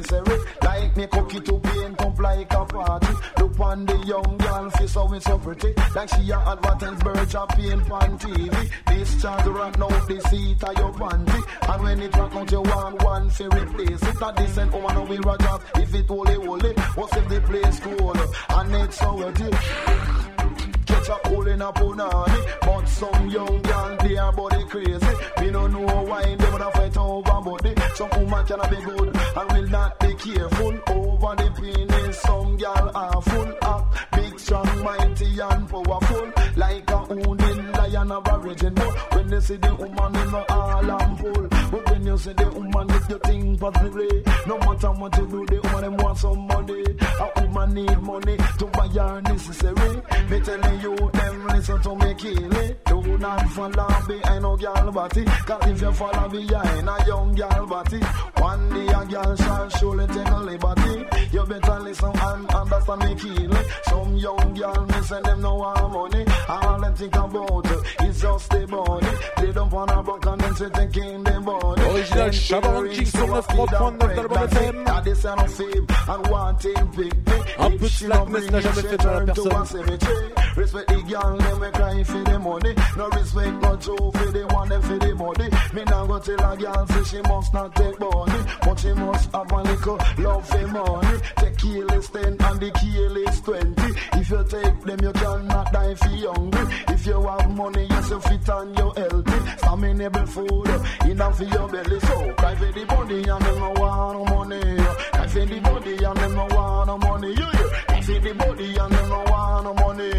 necessary. Like me cookie to paint up like a party. Look on the young girl face how it's so pretty. Like she a advertise bird a paint on TV. This child right now the seat of your panty. And when it rock out you want one for replace it. A decent woman will a job if it holy holy. What if the place cool and it's so dirty. Catch a hole in a punani. But some young girl, they are body crazy. Me no know why they wanna fight over body Some woman cannot be good and will not be careful. Over the penis, some girl are full of Big, strong, mighty and powerful Like a owning lion of origin. But when they see the woman, they know all full. But when you see the woman, if you think positively No matter what you do, the woman, them want some money. A woman need money to buy her necessary. Me telling you, them listen to me kill it Do not follow behind no girl body. Cause if you follow behind a young girl body One day a girl shall surely take a liberty. You better listen and understand me kill it Some young girl, me say them no want money All them think about is just the body They don't wanna broke and then say taking the body Original Shabba King sur 93.9 d'Album FM. Un peu de slackness n'a jamais fait de à personne. Respect the girl, them we cry for the money. No respect no Joe for the one them for the money. Me now go tell a girl say she must not take money, but she must have a little love for money. Take keyless ten and the keyless twenty. If you take them, you cannot die for hungry. If you have money, you fit and you healthy. Stamina food enough for your belly. So cry for the body and them no want no money. Cry for the body and them no want no money. You hear? Cry for the body and them no want no money.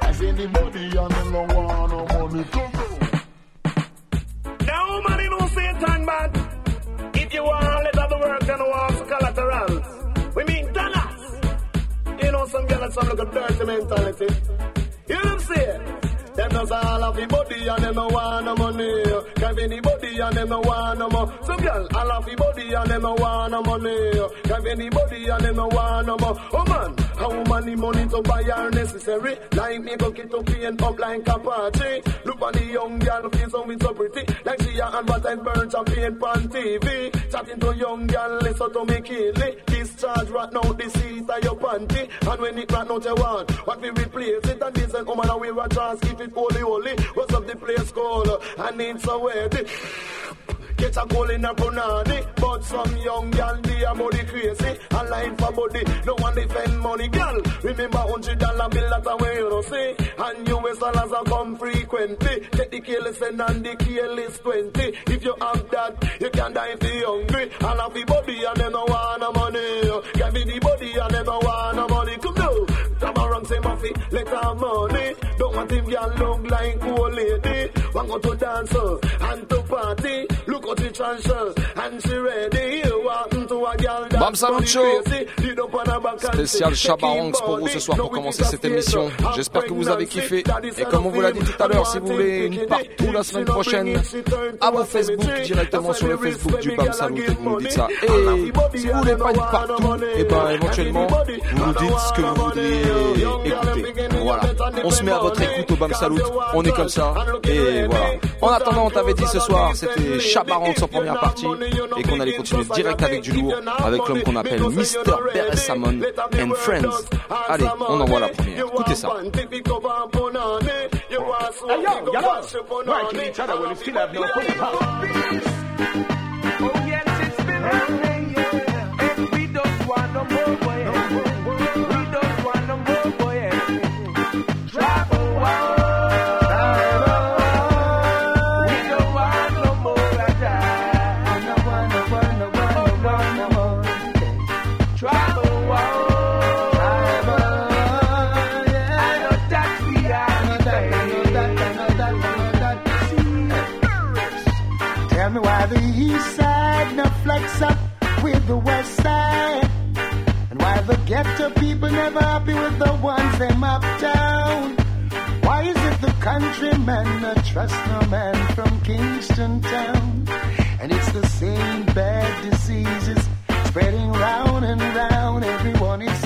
Cry for the body and them no want no money. Come on. woman, you know, Satan, man. Some girls have some little dirty mentality. You what I'm saying? Them does all of the body and them no want no money. Give anybody and them no want no more. Some girl all of the body and them no want no money. Give anybody and them no want no more. Oh man, how need money to buy her necessary. Like me go get to paint up like a party. Look on the young girl face so me so pretty. Like she a advertise burn champagne on TV. Chatting to young girl listen to me it. Discharge right now the seat of your panty. And when it right out you want, what we replace it and woman and we a chance keep it holy holy. What's up the place called? I need some wedding. Get a goal in a punani But some young gal, they are body crazy. A line for body. No one defend money girl Remember hundred dollar bill that's away you know see. And US dollars are come frequently. Take the careless and the careless 20 If you have that you can die if you hungry. All of the body them no want no money. Give me the body them no want no money. Come Come around say Muffy let her money. Don't want him girl look like old lady Want to dance uh, and to party Look and she ready Bam Spécial him pour vous ce soir pour commencer cette émission. station. J'espère que vous avez kiffé. Et comme on vous l'a dit tout à l'heure, si vous voulez une partout la semaine prochaine, à vos Facebook, directement sur le Facebook du Bam Salut, vous nous dites ça. Et si vous voulez pas une partout, et ben éventuellement, vous nous dites ce que vous voudriez écouter. Voilà. On se met à votre écoute au Bam Salut. On est comme ça. Et voilà. En attendant, on t'avait dit ce soir, c'était Chabarangs en première partie. Et qu'on allait continuer direct avec du lourd, avec l'homme qu'on appelle Mr. Beres Salmon and Friends. Allez, on envoie la première. Écoutez ça. Hey yo, y'all right to each other when you still have no Oh yes, it's been the ghetto people never happy with the ones them uptown. Why is it the countrymen not trust no man from Kingston town? And it's the same bad diseases spreading round and round. Everyone is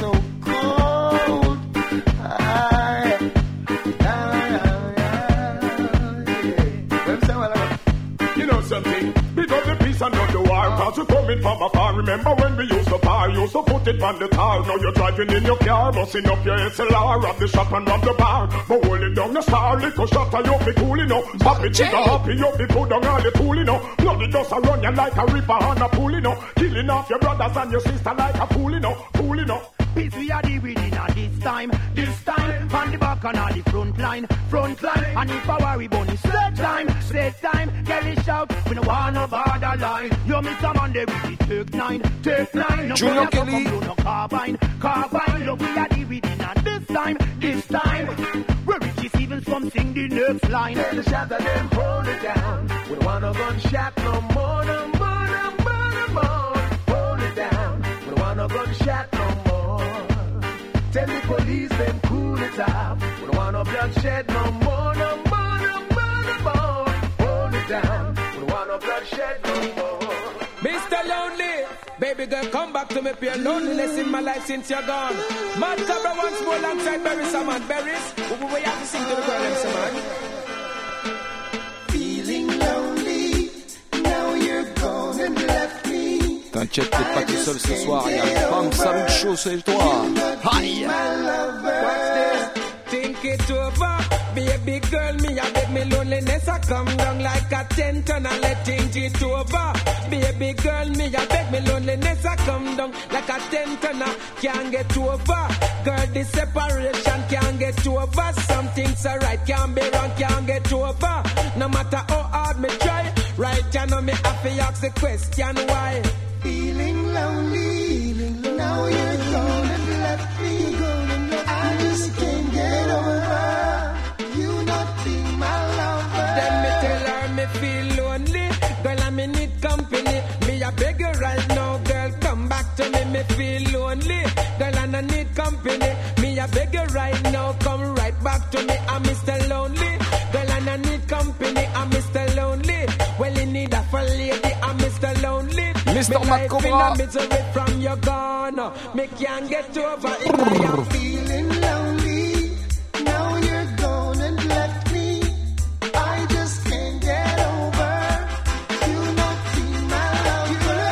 and not the war. Cause you coming from afar. Remember when we used to par? Used to put it on the car. Now you're driving in your car, busting up your SLR. Rob the shop and rob the bar. But holding down the star. Little shot and you'll be cool, you know. Pop it, trigger happy, you'll be put down all the pool, you know. Bloody dust and run you like a river on a pool, you know. Killing off your brothers and your sister like a fool, you know. Fool, you know. Peace we are the within at this time, this time, on the back and on the front line, front line, and if I worry bunny, set time, set time, Kelly shout, we no want no border line, you miss Monday with the take nine, take nine, no Junior boy come Kelly. from no carbine, carbine, look we are the within at this time, this time, where it is even some sing the next line. Tell the shot that them hold it down. We don't want no gunshot no more, no more, no more, no more. Hold it down. We don't want no gunshot no more. Tell the police them cool it off. We don't want no bloodshed no more, no more, no more, no more. Hold it down. We don't want no bloodshed no more. Mr. Lonely, baby girl, come back to me. Pure loneliness in my life since you're gone. Mad Cobra once more alongside Beres Hammond Berries. We, have to sing to the girl, man. T'inquiète, t'es pas tout seul ce soir. Il y a le Bam Salut Show, c'est toi. Aïe. Think it over, baby girl. Me a beg me loneliness. I come down like a tent and I let think it over. Baby girl, me a beg me loneliness. I come down like a tent and I can't get over. Girl, this separation can't get over. Some things are right, can't be wrong, can't get over. No matter how hard me try, right? You know me have to ask the question why. Lonely, over you not being my lover. Then me tell me feel lonely. Girl I need company, me, I beg you right now, girl, come back to me. Me feel lonely, girl, I need company. Me I beg you right now, come right back to me. I'm Mr. Lonely, girl, I need company. I'm Mr. Lonely. Well, in need a lady. Mr. Me Mad Cobra. in a misery from your gone. Me can't get over it. I am feeling lonely. Now you're gone and left me. I just can't get over you not being my lover.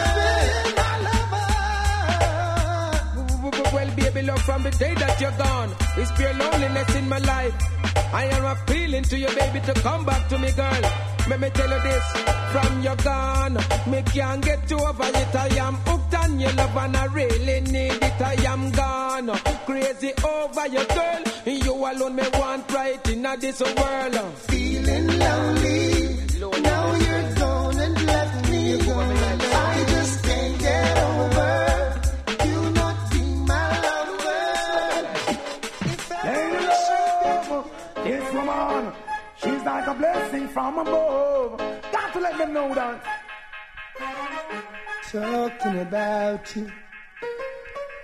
Well, baby, love from the day that you're gone. It's pure loneliness in my life. I am appealing to you, baby, to come back to me, girl. Let me tell you this, from you're gone, me can't get over it. I am hooked on your love and I really need it. I am gone, crazy over your girl. You alone me want right in this world. Feeling lonely. Now you're gone and left me. I just can't get over blessing from above. Got to let them know that. Talking about you.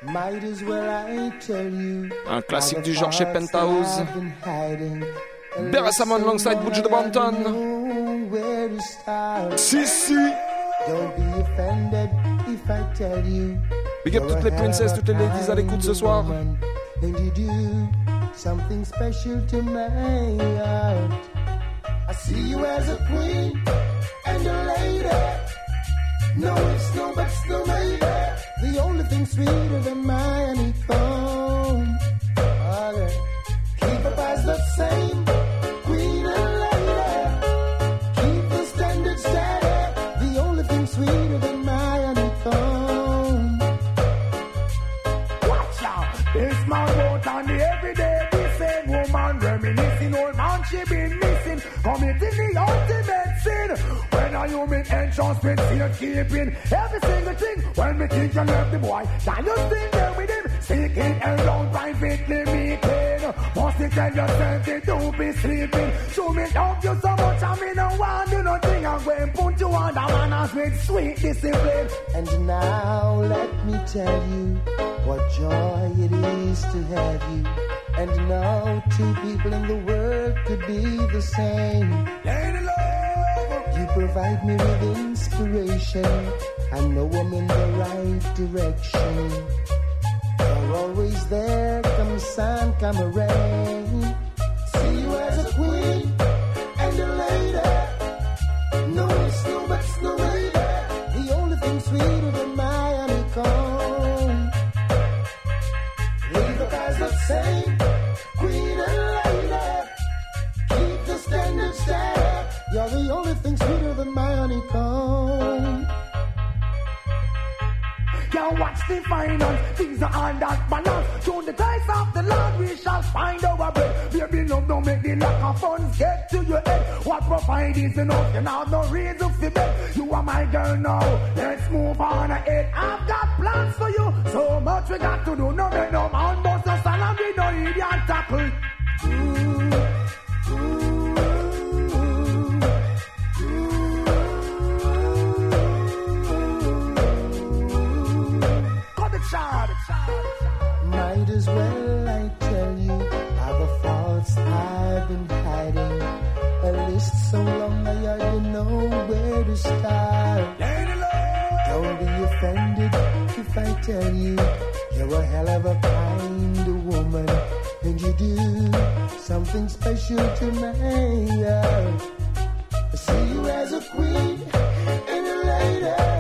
Might as well I tell you. Un classique du genre chez Penthouse. Beres Hammond alongside Butch the Banton. Where to start. Si, si. Don't be offended if I tell you. Big up toutes les princesses, toutes les ladies à l'écoute ce soir. And you do something special to my heart. See you as a queen and a lady. No ifs, no buts, maybe. The only thing sweeter than my honeycomb. Oh, yeah. Keep up as the same queen and lady. Keep the standard steady. The only thing sweeter than my honeycomb. Watch out, this man wrote on the everyday missing woman reminiscing old man she been committing the. You make entrance with keeping every single thing? When me think you left the boy, can you still there with him? Seeking around privately meeting. Must you tell yourself you don't be sleeping. Show me love you so much, I mean no one do nothing. I'm going to put you on the manners with sweet discipline. And now let me tell you what joy it is to have you. And no two people in the world could be the same. You provide me with inspiration. I know I'm in the right direction. You're always there, come sun, come rain. See you as a queen and a lady. No ifs, no buts, no. The only thing sweeter than my honeycomb. Leave the as the same, the only thing sweeter than my honeycomb. Can watch the finance, things are on that balance. Through the grace of the Lord, we shall find our bread. Baby, love don't make the lack of funds get to your head. What provide is enough, you have no reason to beg. You are my girl now, let's move on ahead. I've got plans for you, so much we got to do. No make no man us and we no idiot tackle. Cut Might as well I tell you all the faults I've been hiding. A list so long I hardly know where to start. Don't be offended if I tell you you're a hell of a kind woman, and you do something special to me. I see you as a queen and a lady.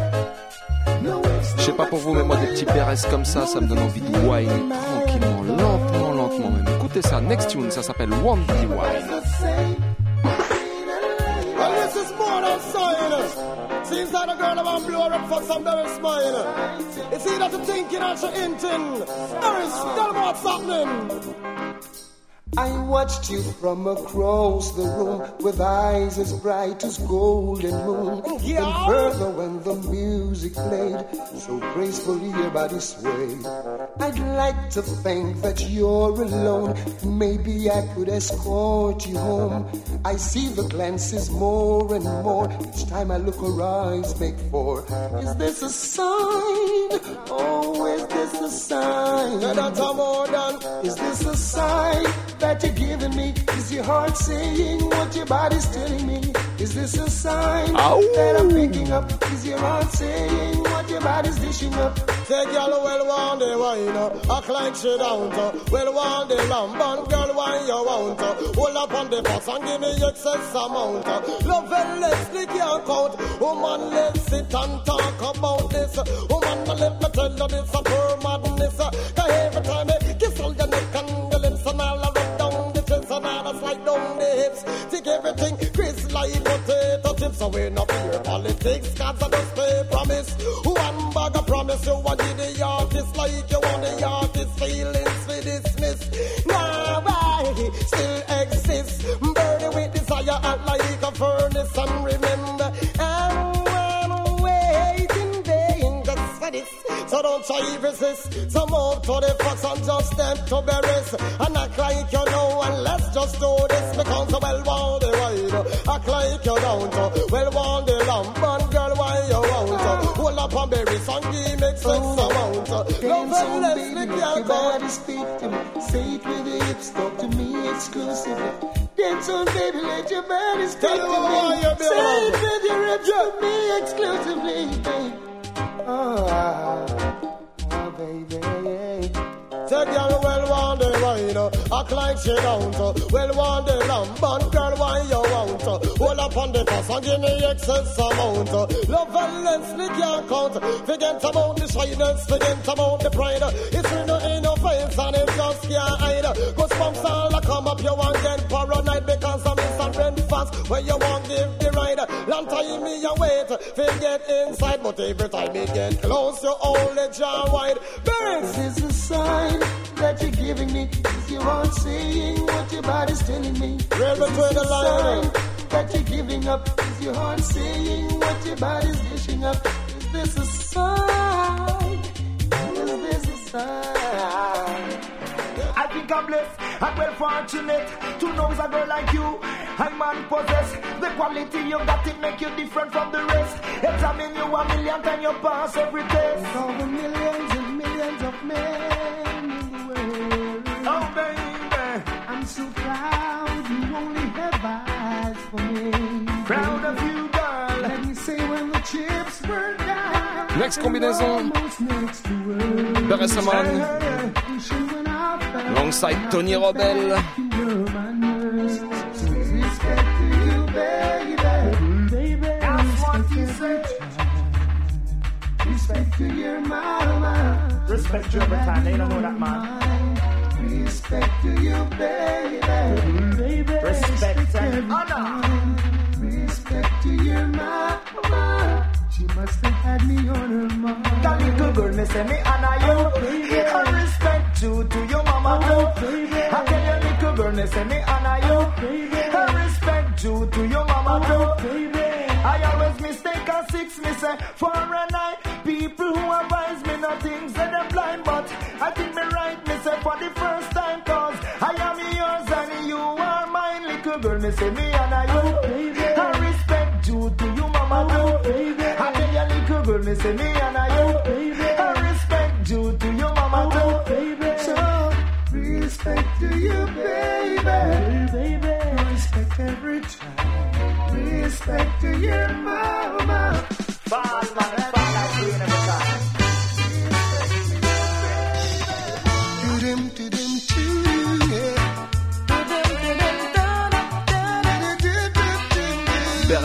Je sais pas pour vous, mais moi des petits PRS comme ça, ça me donne envie de whine tranquillement, lentement, lentement même. Écoutez ça, next tune, ça s'appelle One Be Wine. Seems like a girl want blow up for some smile. It's either to thinking or to. I watched you from across the room with eyes as bright as golden moon. And further when the music played, so gracefully your body swayed. I'd like to think that you're alone. Maybe I could escort you home. I see the glances more and more. Each time I look, her eyes make four. Is this a sign? Oh, is this a sign? Than. Is this a sign that you're giving me? Is your heart saying what your body's telling me? Is this a sign Ow. that I'm picking up? Is your heart saying what your body's dishing up? Say, girl, well, one day, wine, uh, act like she don't, uh, well, one day, lamb, and girl, why you want, uh, hold up on the bus and give me excess amount, uh, love and let's lick your count, woman, let's sit and talk about this, woman, let me tell you this, a pure madness, cause every time I kiss all your neck and the lips and all I take everything, Chris like potato chips, so we not fear. Politics, cause I just pay promise, one bag of promise, you want the artist like you want the artist. Feelings we dismiss. Now I still exist, burning with desire and like a furnace and remember, So don't try to resist. So move to the fox and just step to berries. And act like you know and let's just do this because the well want the ride. Act like you don't. Well want the lamb and girl why you want. Hold up on berries and give me sex oh, amount. Love and let's lick your body speak to me. Say it with your hips, talk to me exclusively. Dance on, baby, let your body speak Tell to me why me. you be Say it with your hips to me exclusively, babe. Oh, oh, baby. Say girl, well want the wine, uh, act like she don't. uh, Well want the lamb, girl, why you want? uh, Hold up on the pass and give me excess amount. Love lick your count. Forget about the shyness, forget about the pride. It's in your face and it just can't hide. Cause all that come up, you want get paranoid because I'm instant rent fast. Where you want give the ride. Long time me a wait, forget inside, but every time me get close, you the jaw wide. Burns! Is a sign that you're giving me? Is your heart saying what your body's telling me? Real between the a sign that you're giving up? Is your heart saying what your body's dishing up? Is this a sign? Is this a sign? I think I'm blessed and well fortunate to know it's a girl like you. I man possess the quality you got. It make you different from the rest. Examine you a million times, you pass every test. All the millions and millions of men in the world. Oh baby, I'm so proud you only have eyes for me. proud of you, girl. Let me say when the chips were down. Next combinaison. Felt alongside Tony Robel. Respect you, baby. Baby, every time. They don't know that, man. Respect to you, baby. Baby, Respect and honor. Respect to your mama. She must have had me on her mind. That little girl, me say me honor you. I respect you to your mama too. I tell you, little girl, me honor you. I respect you to your mama too. I always mistake a six, me say for a night. People who advise me nothing say them blind, but I think me right, me say for the first time, cause I am yours and you are mine. Little girl, me say me honor you. I respect you to your mama too. I tell you, little girl, me say me honor you. I respect to you, baby. Respect every time. Respect to your mama.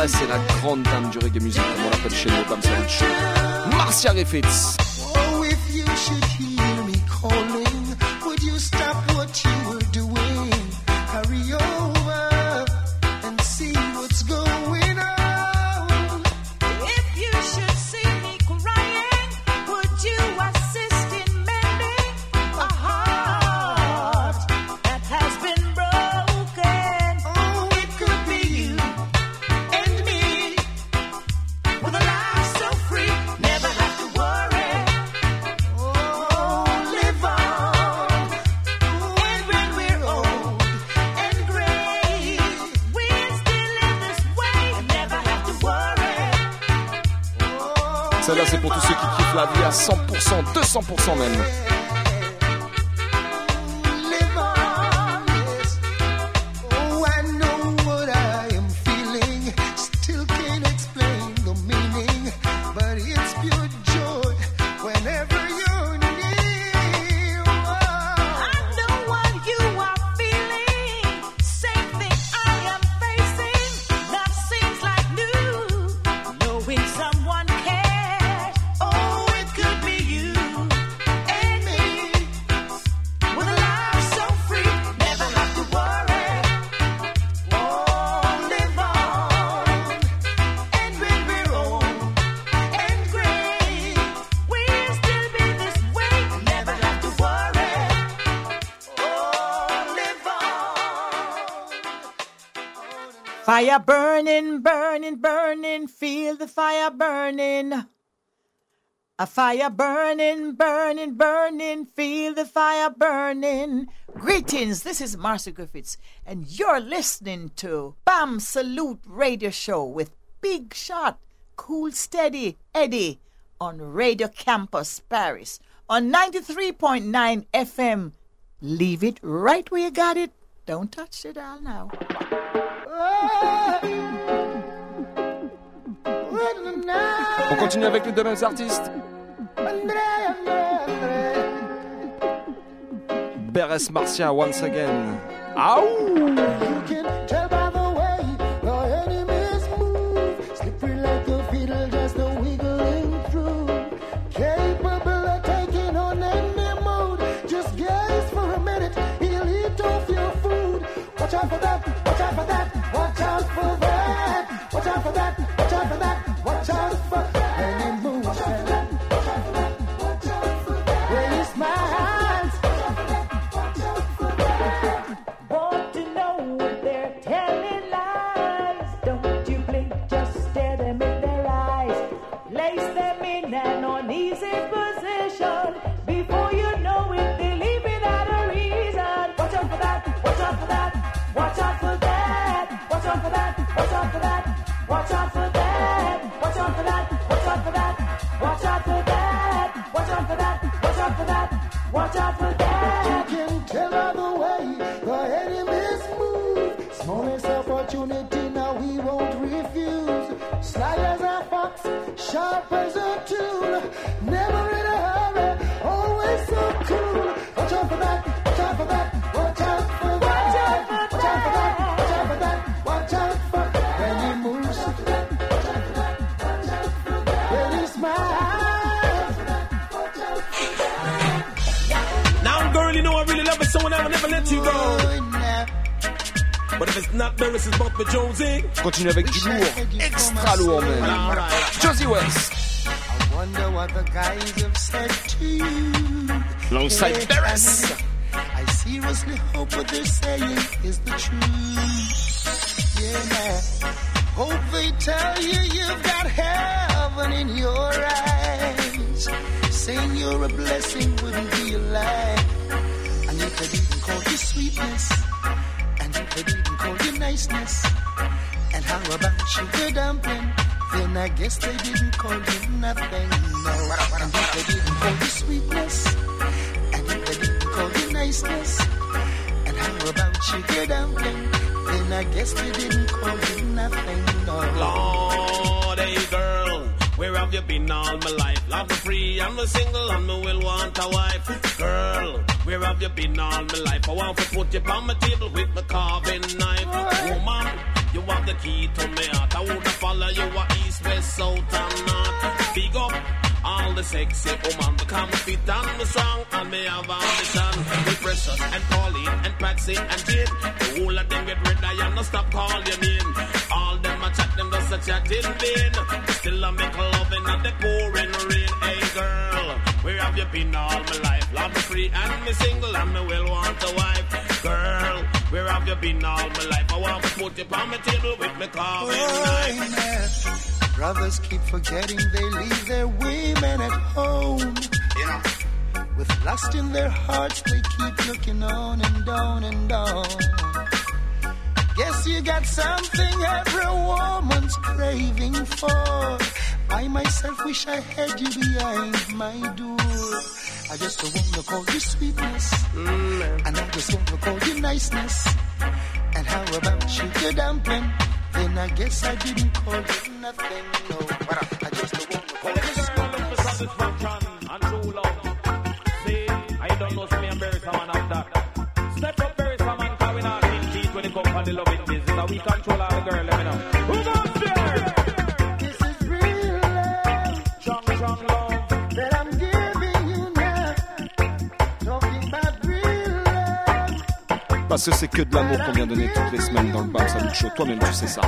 C'est la grande dame du reggae music, comme on l'appelle chez nous, comme ça. Marcia Griffiths. Oh, if you should Celle-là, c'est pour tous ceux qui kiffent la vie à 100%, 200% même. Fire burning, burning, burning, feel the fire burning. A fire burning, burning, burning, feel the fire burning. Greetings, this is Marcia Griffiths, and you're listening to Bam Salute Radio Show with Big Shot, Cool Steady Eddie on Radio Campus Paris on 93.9 FM. Leave it right where you got it. Don't touch it all now. On continue avec les deux mêmes artistes. Beres Marcia once again. Aouh South sharp as a tool. Never in a hurry, always so cool. Watch out for that, watch out for that, watch out for that. Watch out for that, watch out for that, watch out for when he moves. When he smiles. Now, girl, you know I really love you, so I will never let you go. But it's not Barris, it's Bumpy Jonesy. Continue avec du lourd, extra lourd même. Josey Wales. I wonder what the guys have said to you. Alongside Hey, Beres. Anita, I seriously hope what they're saying is the truth. Yeah. Hope they tell you you've got heaven in your eyes. Saying you're a blessing wouldn't be a lie. And if they didn't call you sweetness, and if they didn't call you niceness, and how about sugar dumpling? Then I guess they didn't call you nothing. No. And if they didn't call you sweetness, and if they didn't call you niceness, and how about sugar dumpling? Then I guess they didn't call you nothing. No. Lord, hey girl, where have you been all my life? Love me free, I'm a single and me will want a wife. Girl, where have you been all my life? I want to put you on my table with my carving knife. Woman, you have the key to me heart. I wanna follow you a east, west, south and north. Big up all the sexy woman, become fit and me strong and me have ambition. With Precious and Pauline and Patsy and Jane, the whole of them get red. I am no stop call your name. All them a chat, them just a chat in vain. Still I make loving and the pouring rain. Where have you been all my life? Love me free and me single and me will want a wife. Girl, where have you been all my life? I want to put you on my table with me carving Oh, knife. Brothers keep forgetting they leave their women at home. With lust in their hearts, they keep looking on and on and on. Guess you got something every woman's craving for. I myself wish I had you behind my door. I just wanna call you sweetness, Mm, and I just wanna call you niceness. And how about you, sugar dumpling? Then I guess I didn't call you nothing. No, loving business. And we control all the girl, let me know. Who goes there? This is real love. Strong, strong love. That I'm giving you now. Talking about real love. Parce que c'est que de l'amour qu'on vient donner toutes les semaines dans le Bam Salut Show. Toi-même, tu sais ça.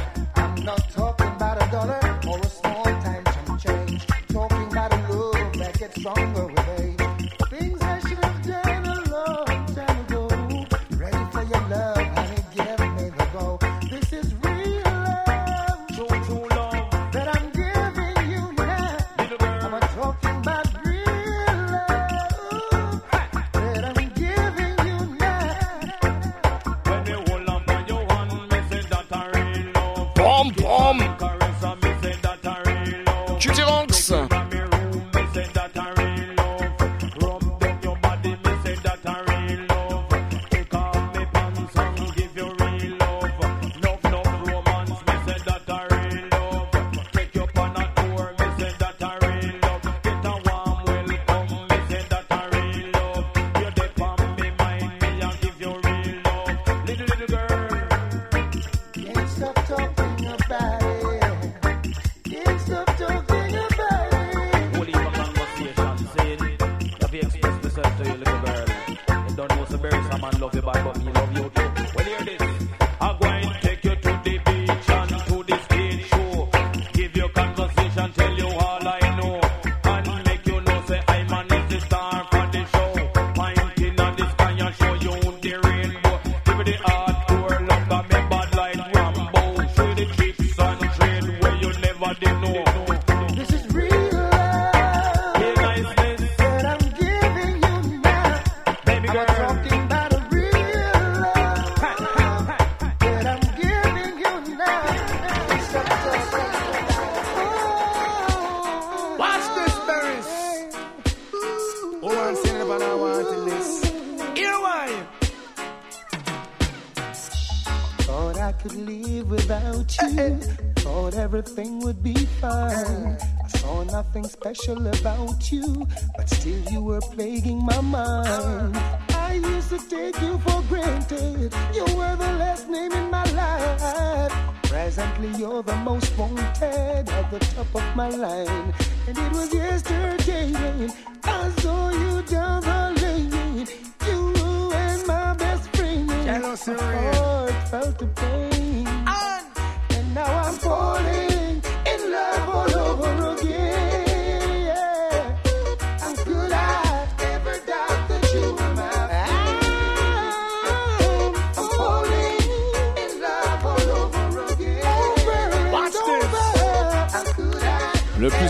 Special about you,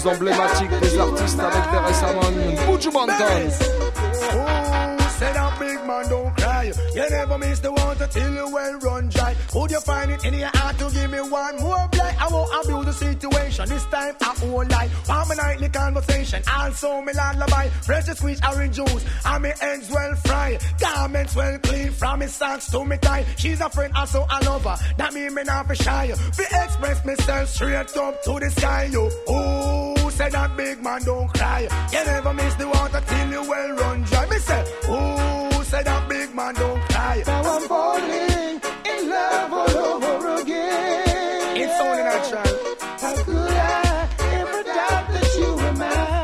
plus emblématique des artistes avec Beres Hammond, Buju Banton. Ooh, say that big man don't cry. You never miss the water till you well run dry. Could you find it in your heart to give me one more blight? I won't abuse the situation. This time I won't lie. Want my nightly conversation. Also me lullaby. Fresh to squeeze orange juice. And me ends well fried. Garments well clean. From me socks to me tie. She's a friend, also a lover. That mean me not for shy. Fi express myself straight up to the sky. You. Ooh, say that big man don't cry. You never miss the water till you well run dry. Me say, ooh, say that big man don't cry. Now I'm falling in love all over again. It's only natural. How could I ever doubt that you were mine?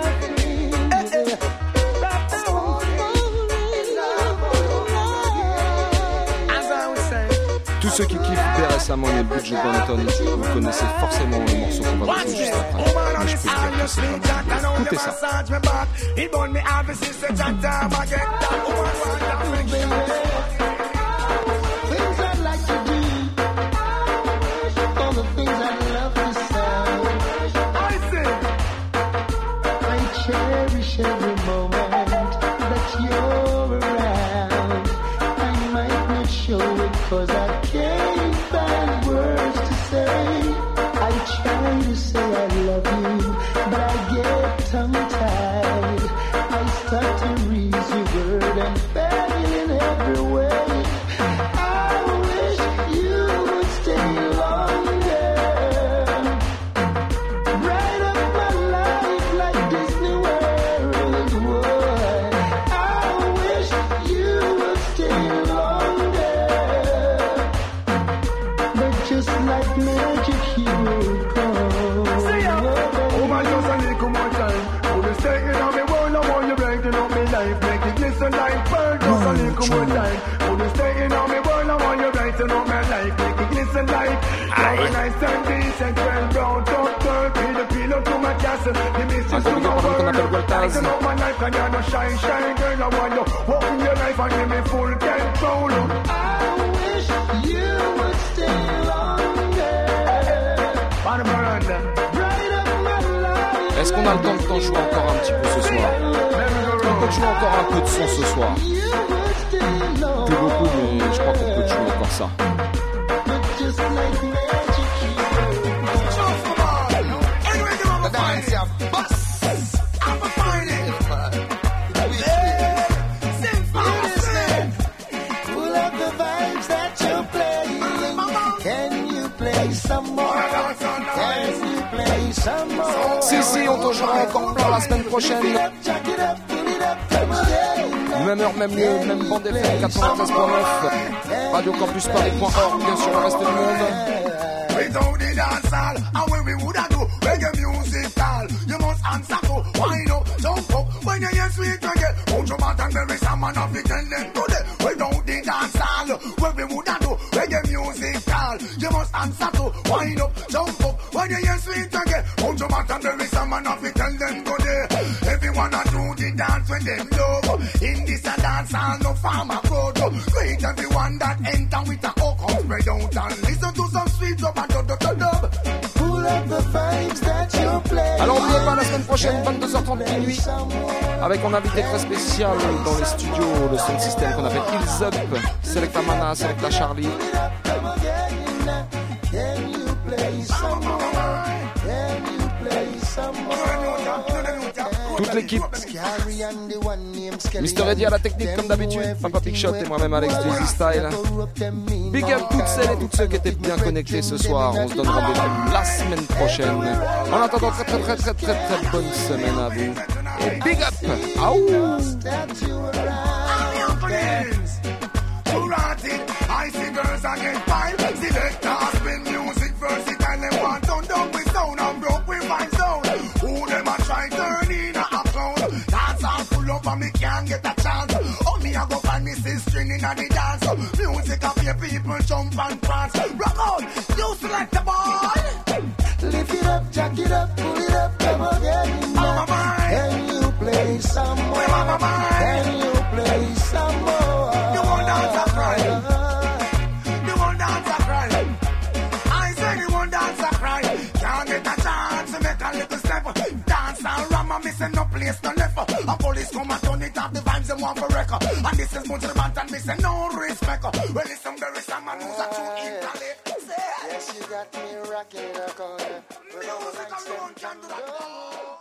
Right now I'm falling in love all over again. As I was saying, Tous ceux qui kiffent Beres Hammond et Buju Banton, vous connaissez forcément le morceau qu'on va watch passer this. juste après. Woman on Mais je this peux dire que c'est honestly, Jack, I vraiment know bien. you Écoutez ça. Un gros big up à l'homme qu'on appelle Gueltaz. Turn up my life and you're no shine, shine, girl. I want you open your life and give me full control. I wish you would stay longer. On the veranda. Bright up my life. Est-ce qu'on a le temps de t'en jouer encore un petit peu ce soir? Qu'on peut jouer encore un peu de son ce soir. Plus beaucoup, mais je crois qu'on peut jouer encore ça. Si, si, on te jouera encore plein la semaine prochaine. Même heure, même lieu, même bande FM 93.9. RadioCampusParis.org, bien sûr, le reste du monde. And when we woulda do reggae music you must answer to wind up, jump up. When you hear sweet reggae, put your mouth and bury some man of when we music all, you must answer jump up. When you sweet put your mouth and bury some man of it and then today. Everyone a do the dance when them love. In this a dance hall, no farmer road. Great everyone that enter with a hook up, spread out and listen to some sweet dub and dub dub dub dub. Pull up the vibes that you're playing. Alors n'oubliez pas la semaine prochaine, 22h30 minuit, avec un invité très spécial dans les studios, le sound system qu'on appelle Hills Up, Selecta Mana, Selecta Charlie. Can you play some more? Can you play some more? Toute l'équipe. Mister Eddy à la technique comme d'habitude, Papa Big Shot et moi-même Alex Dizzy Style. Big up toutes celles et tous ceux qui étaient bien connectés ce soir. On se donne rendez-vous la semaine prochaine. En attendant, très très très très très très bonne semaine à vous. Big up Aouh all full up and me can't get a chance. Oh me a go find me sister in the dance. Music up here people jump and prance. Rock on, you select the boy. Lift it up, jack it up, pull it up, come again. Mama mine. Can you play some more? Mama mine. Can you play some and ram and missing no place no left. A police come and turn it off the vibes them want for record. And this is much band and missing no respect. Well, listen, there is some man who's a true intellect. Yes, you got me rocking in a corner. Music alone can do that.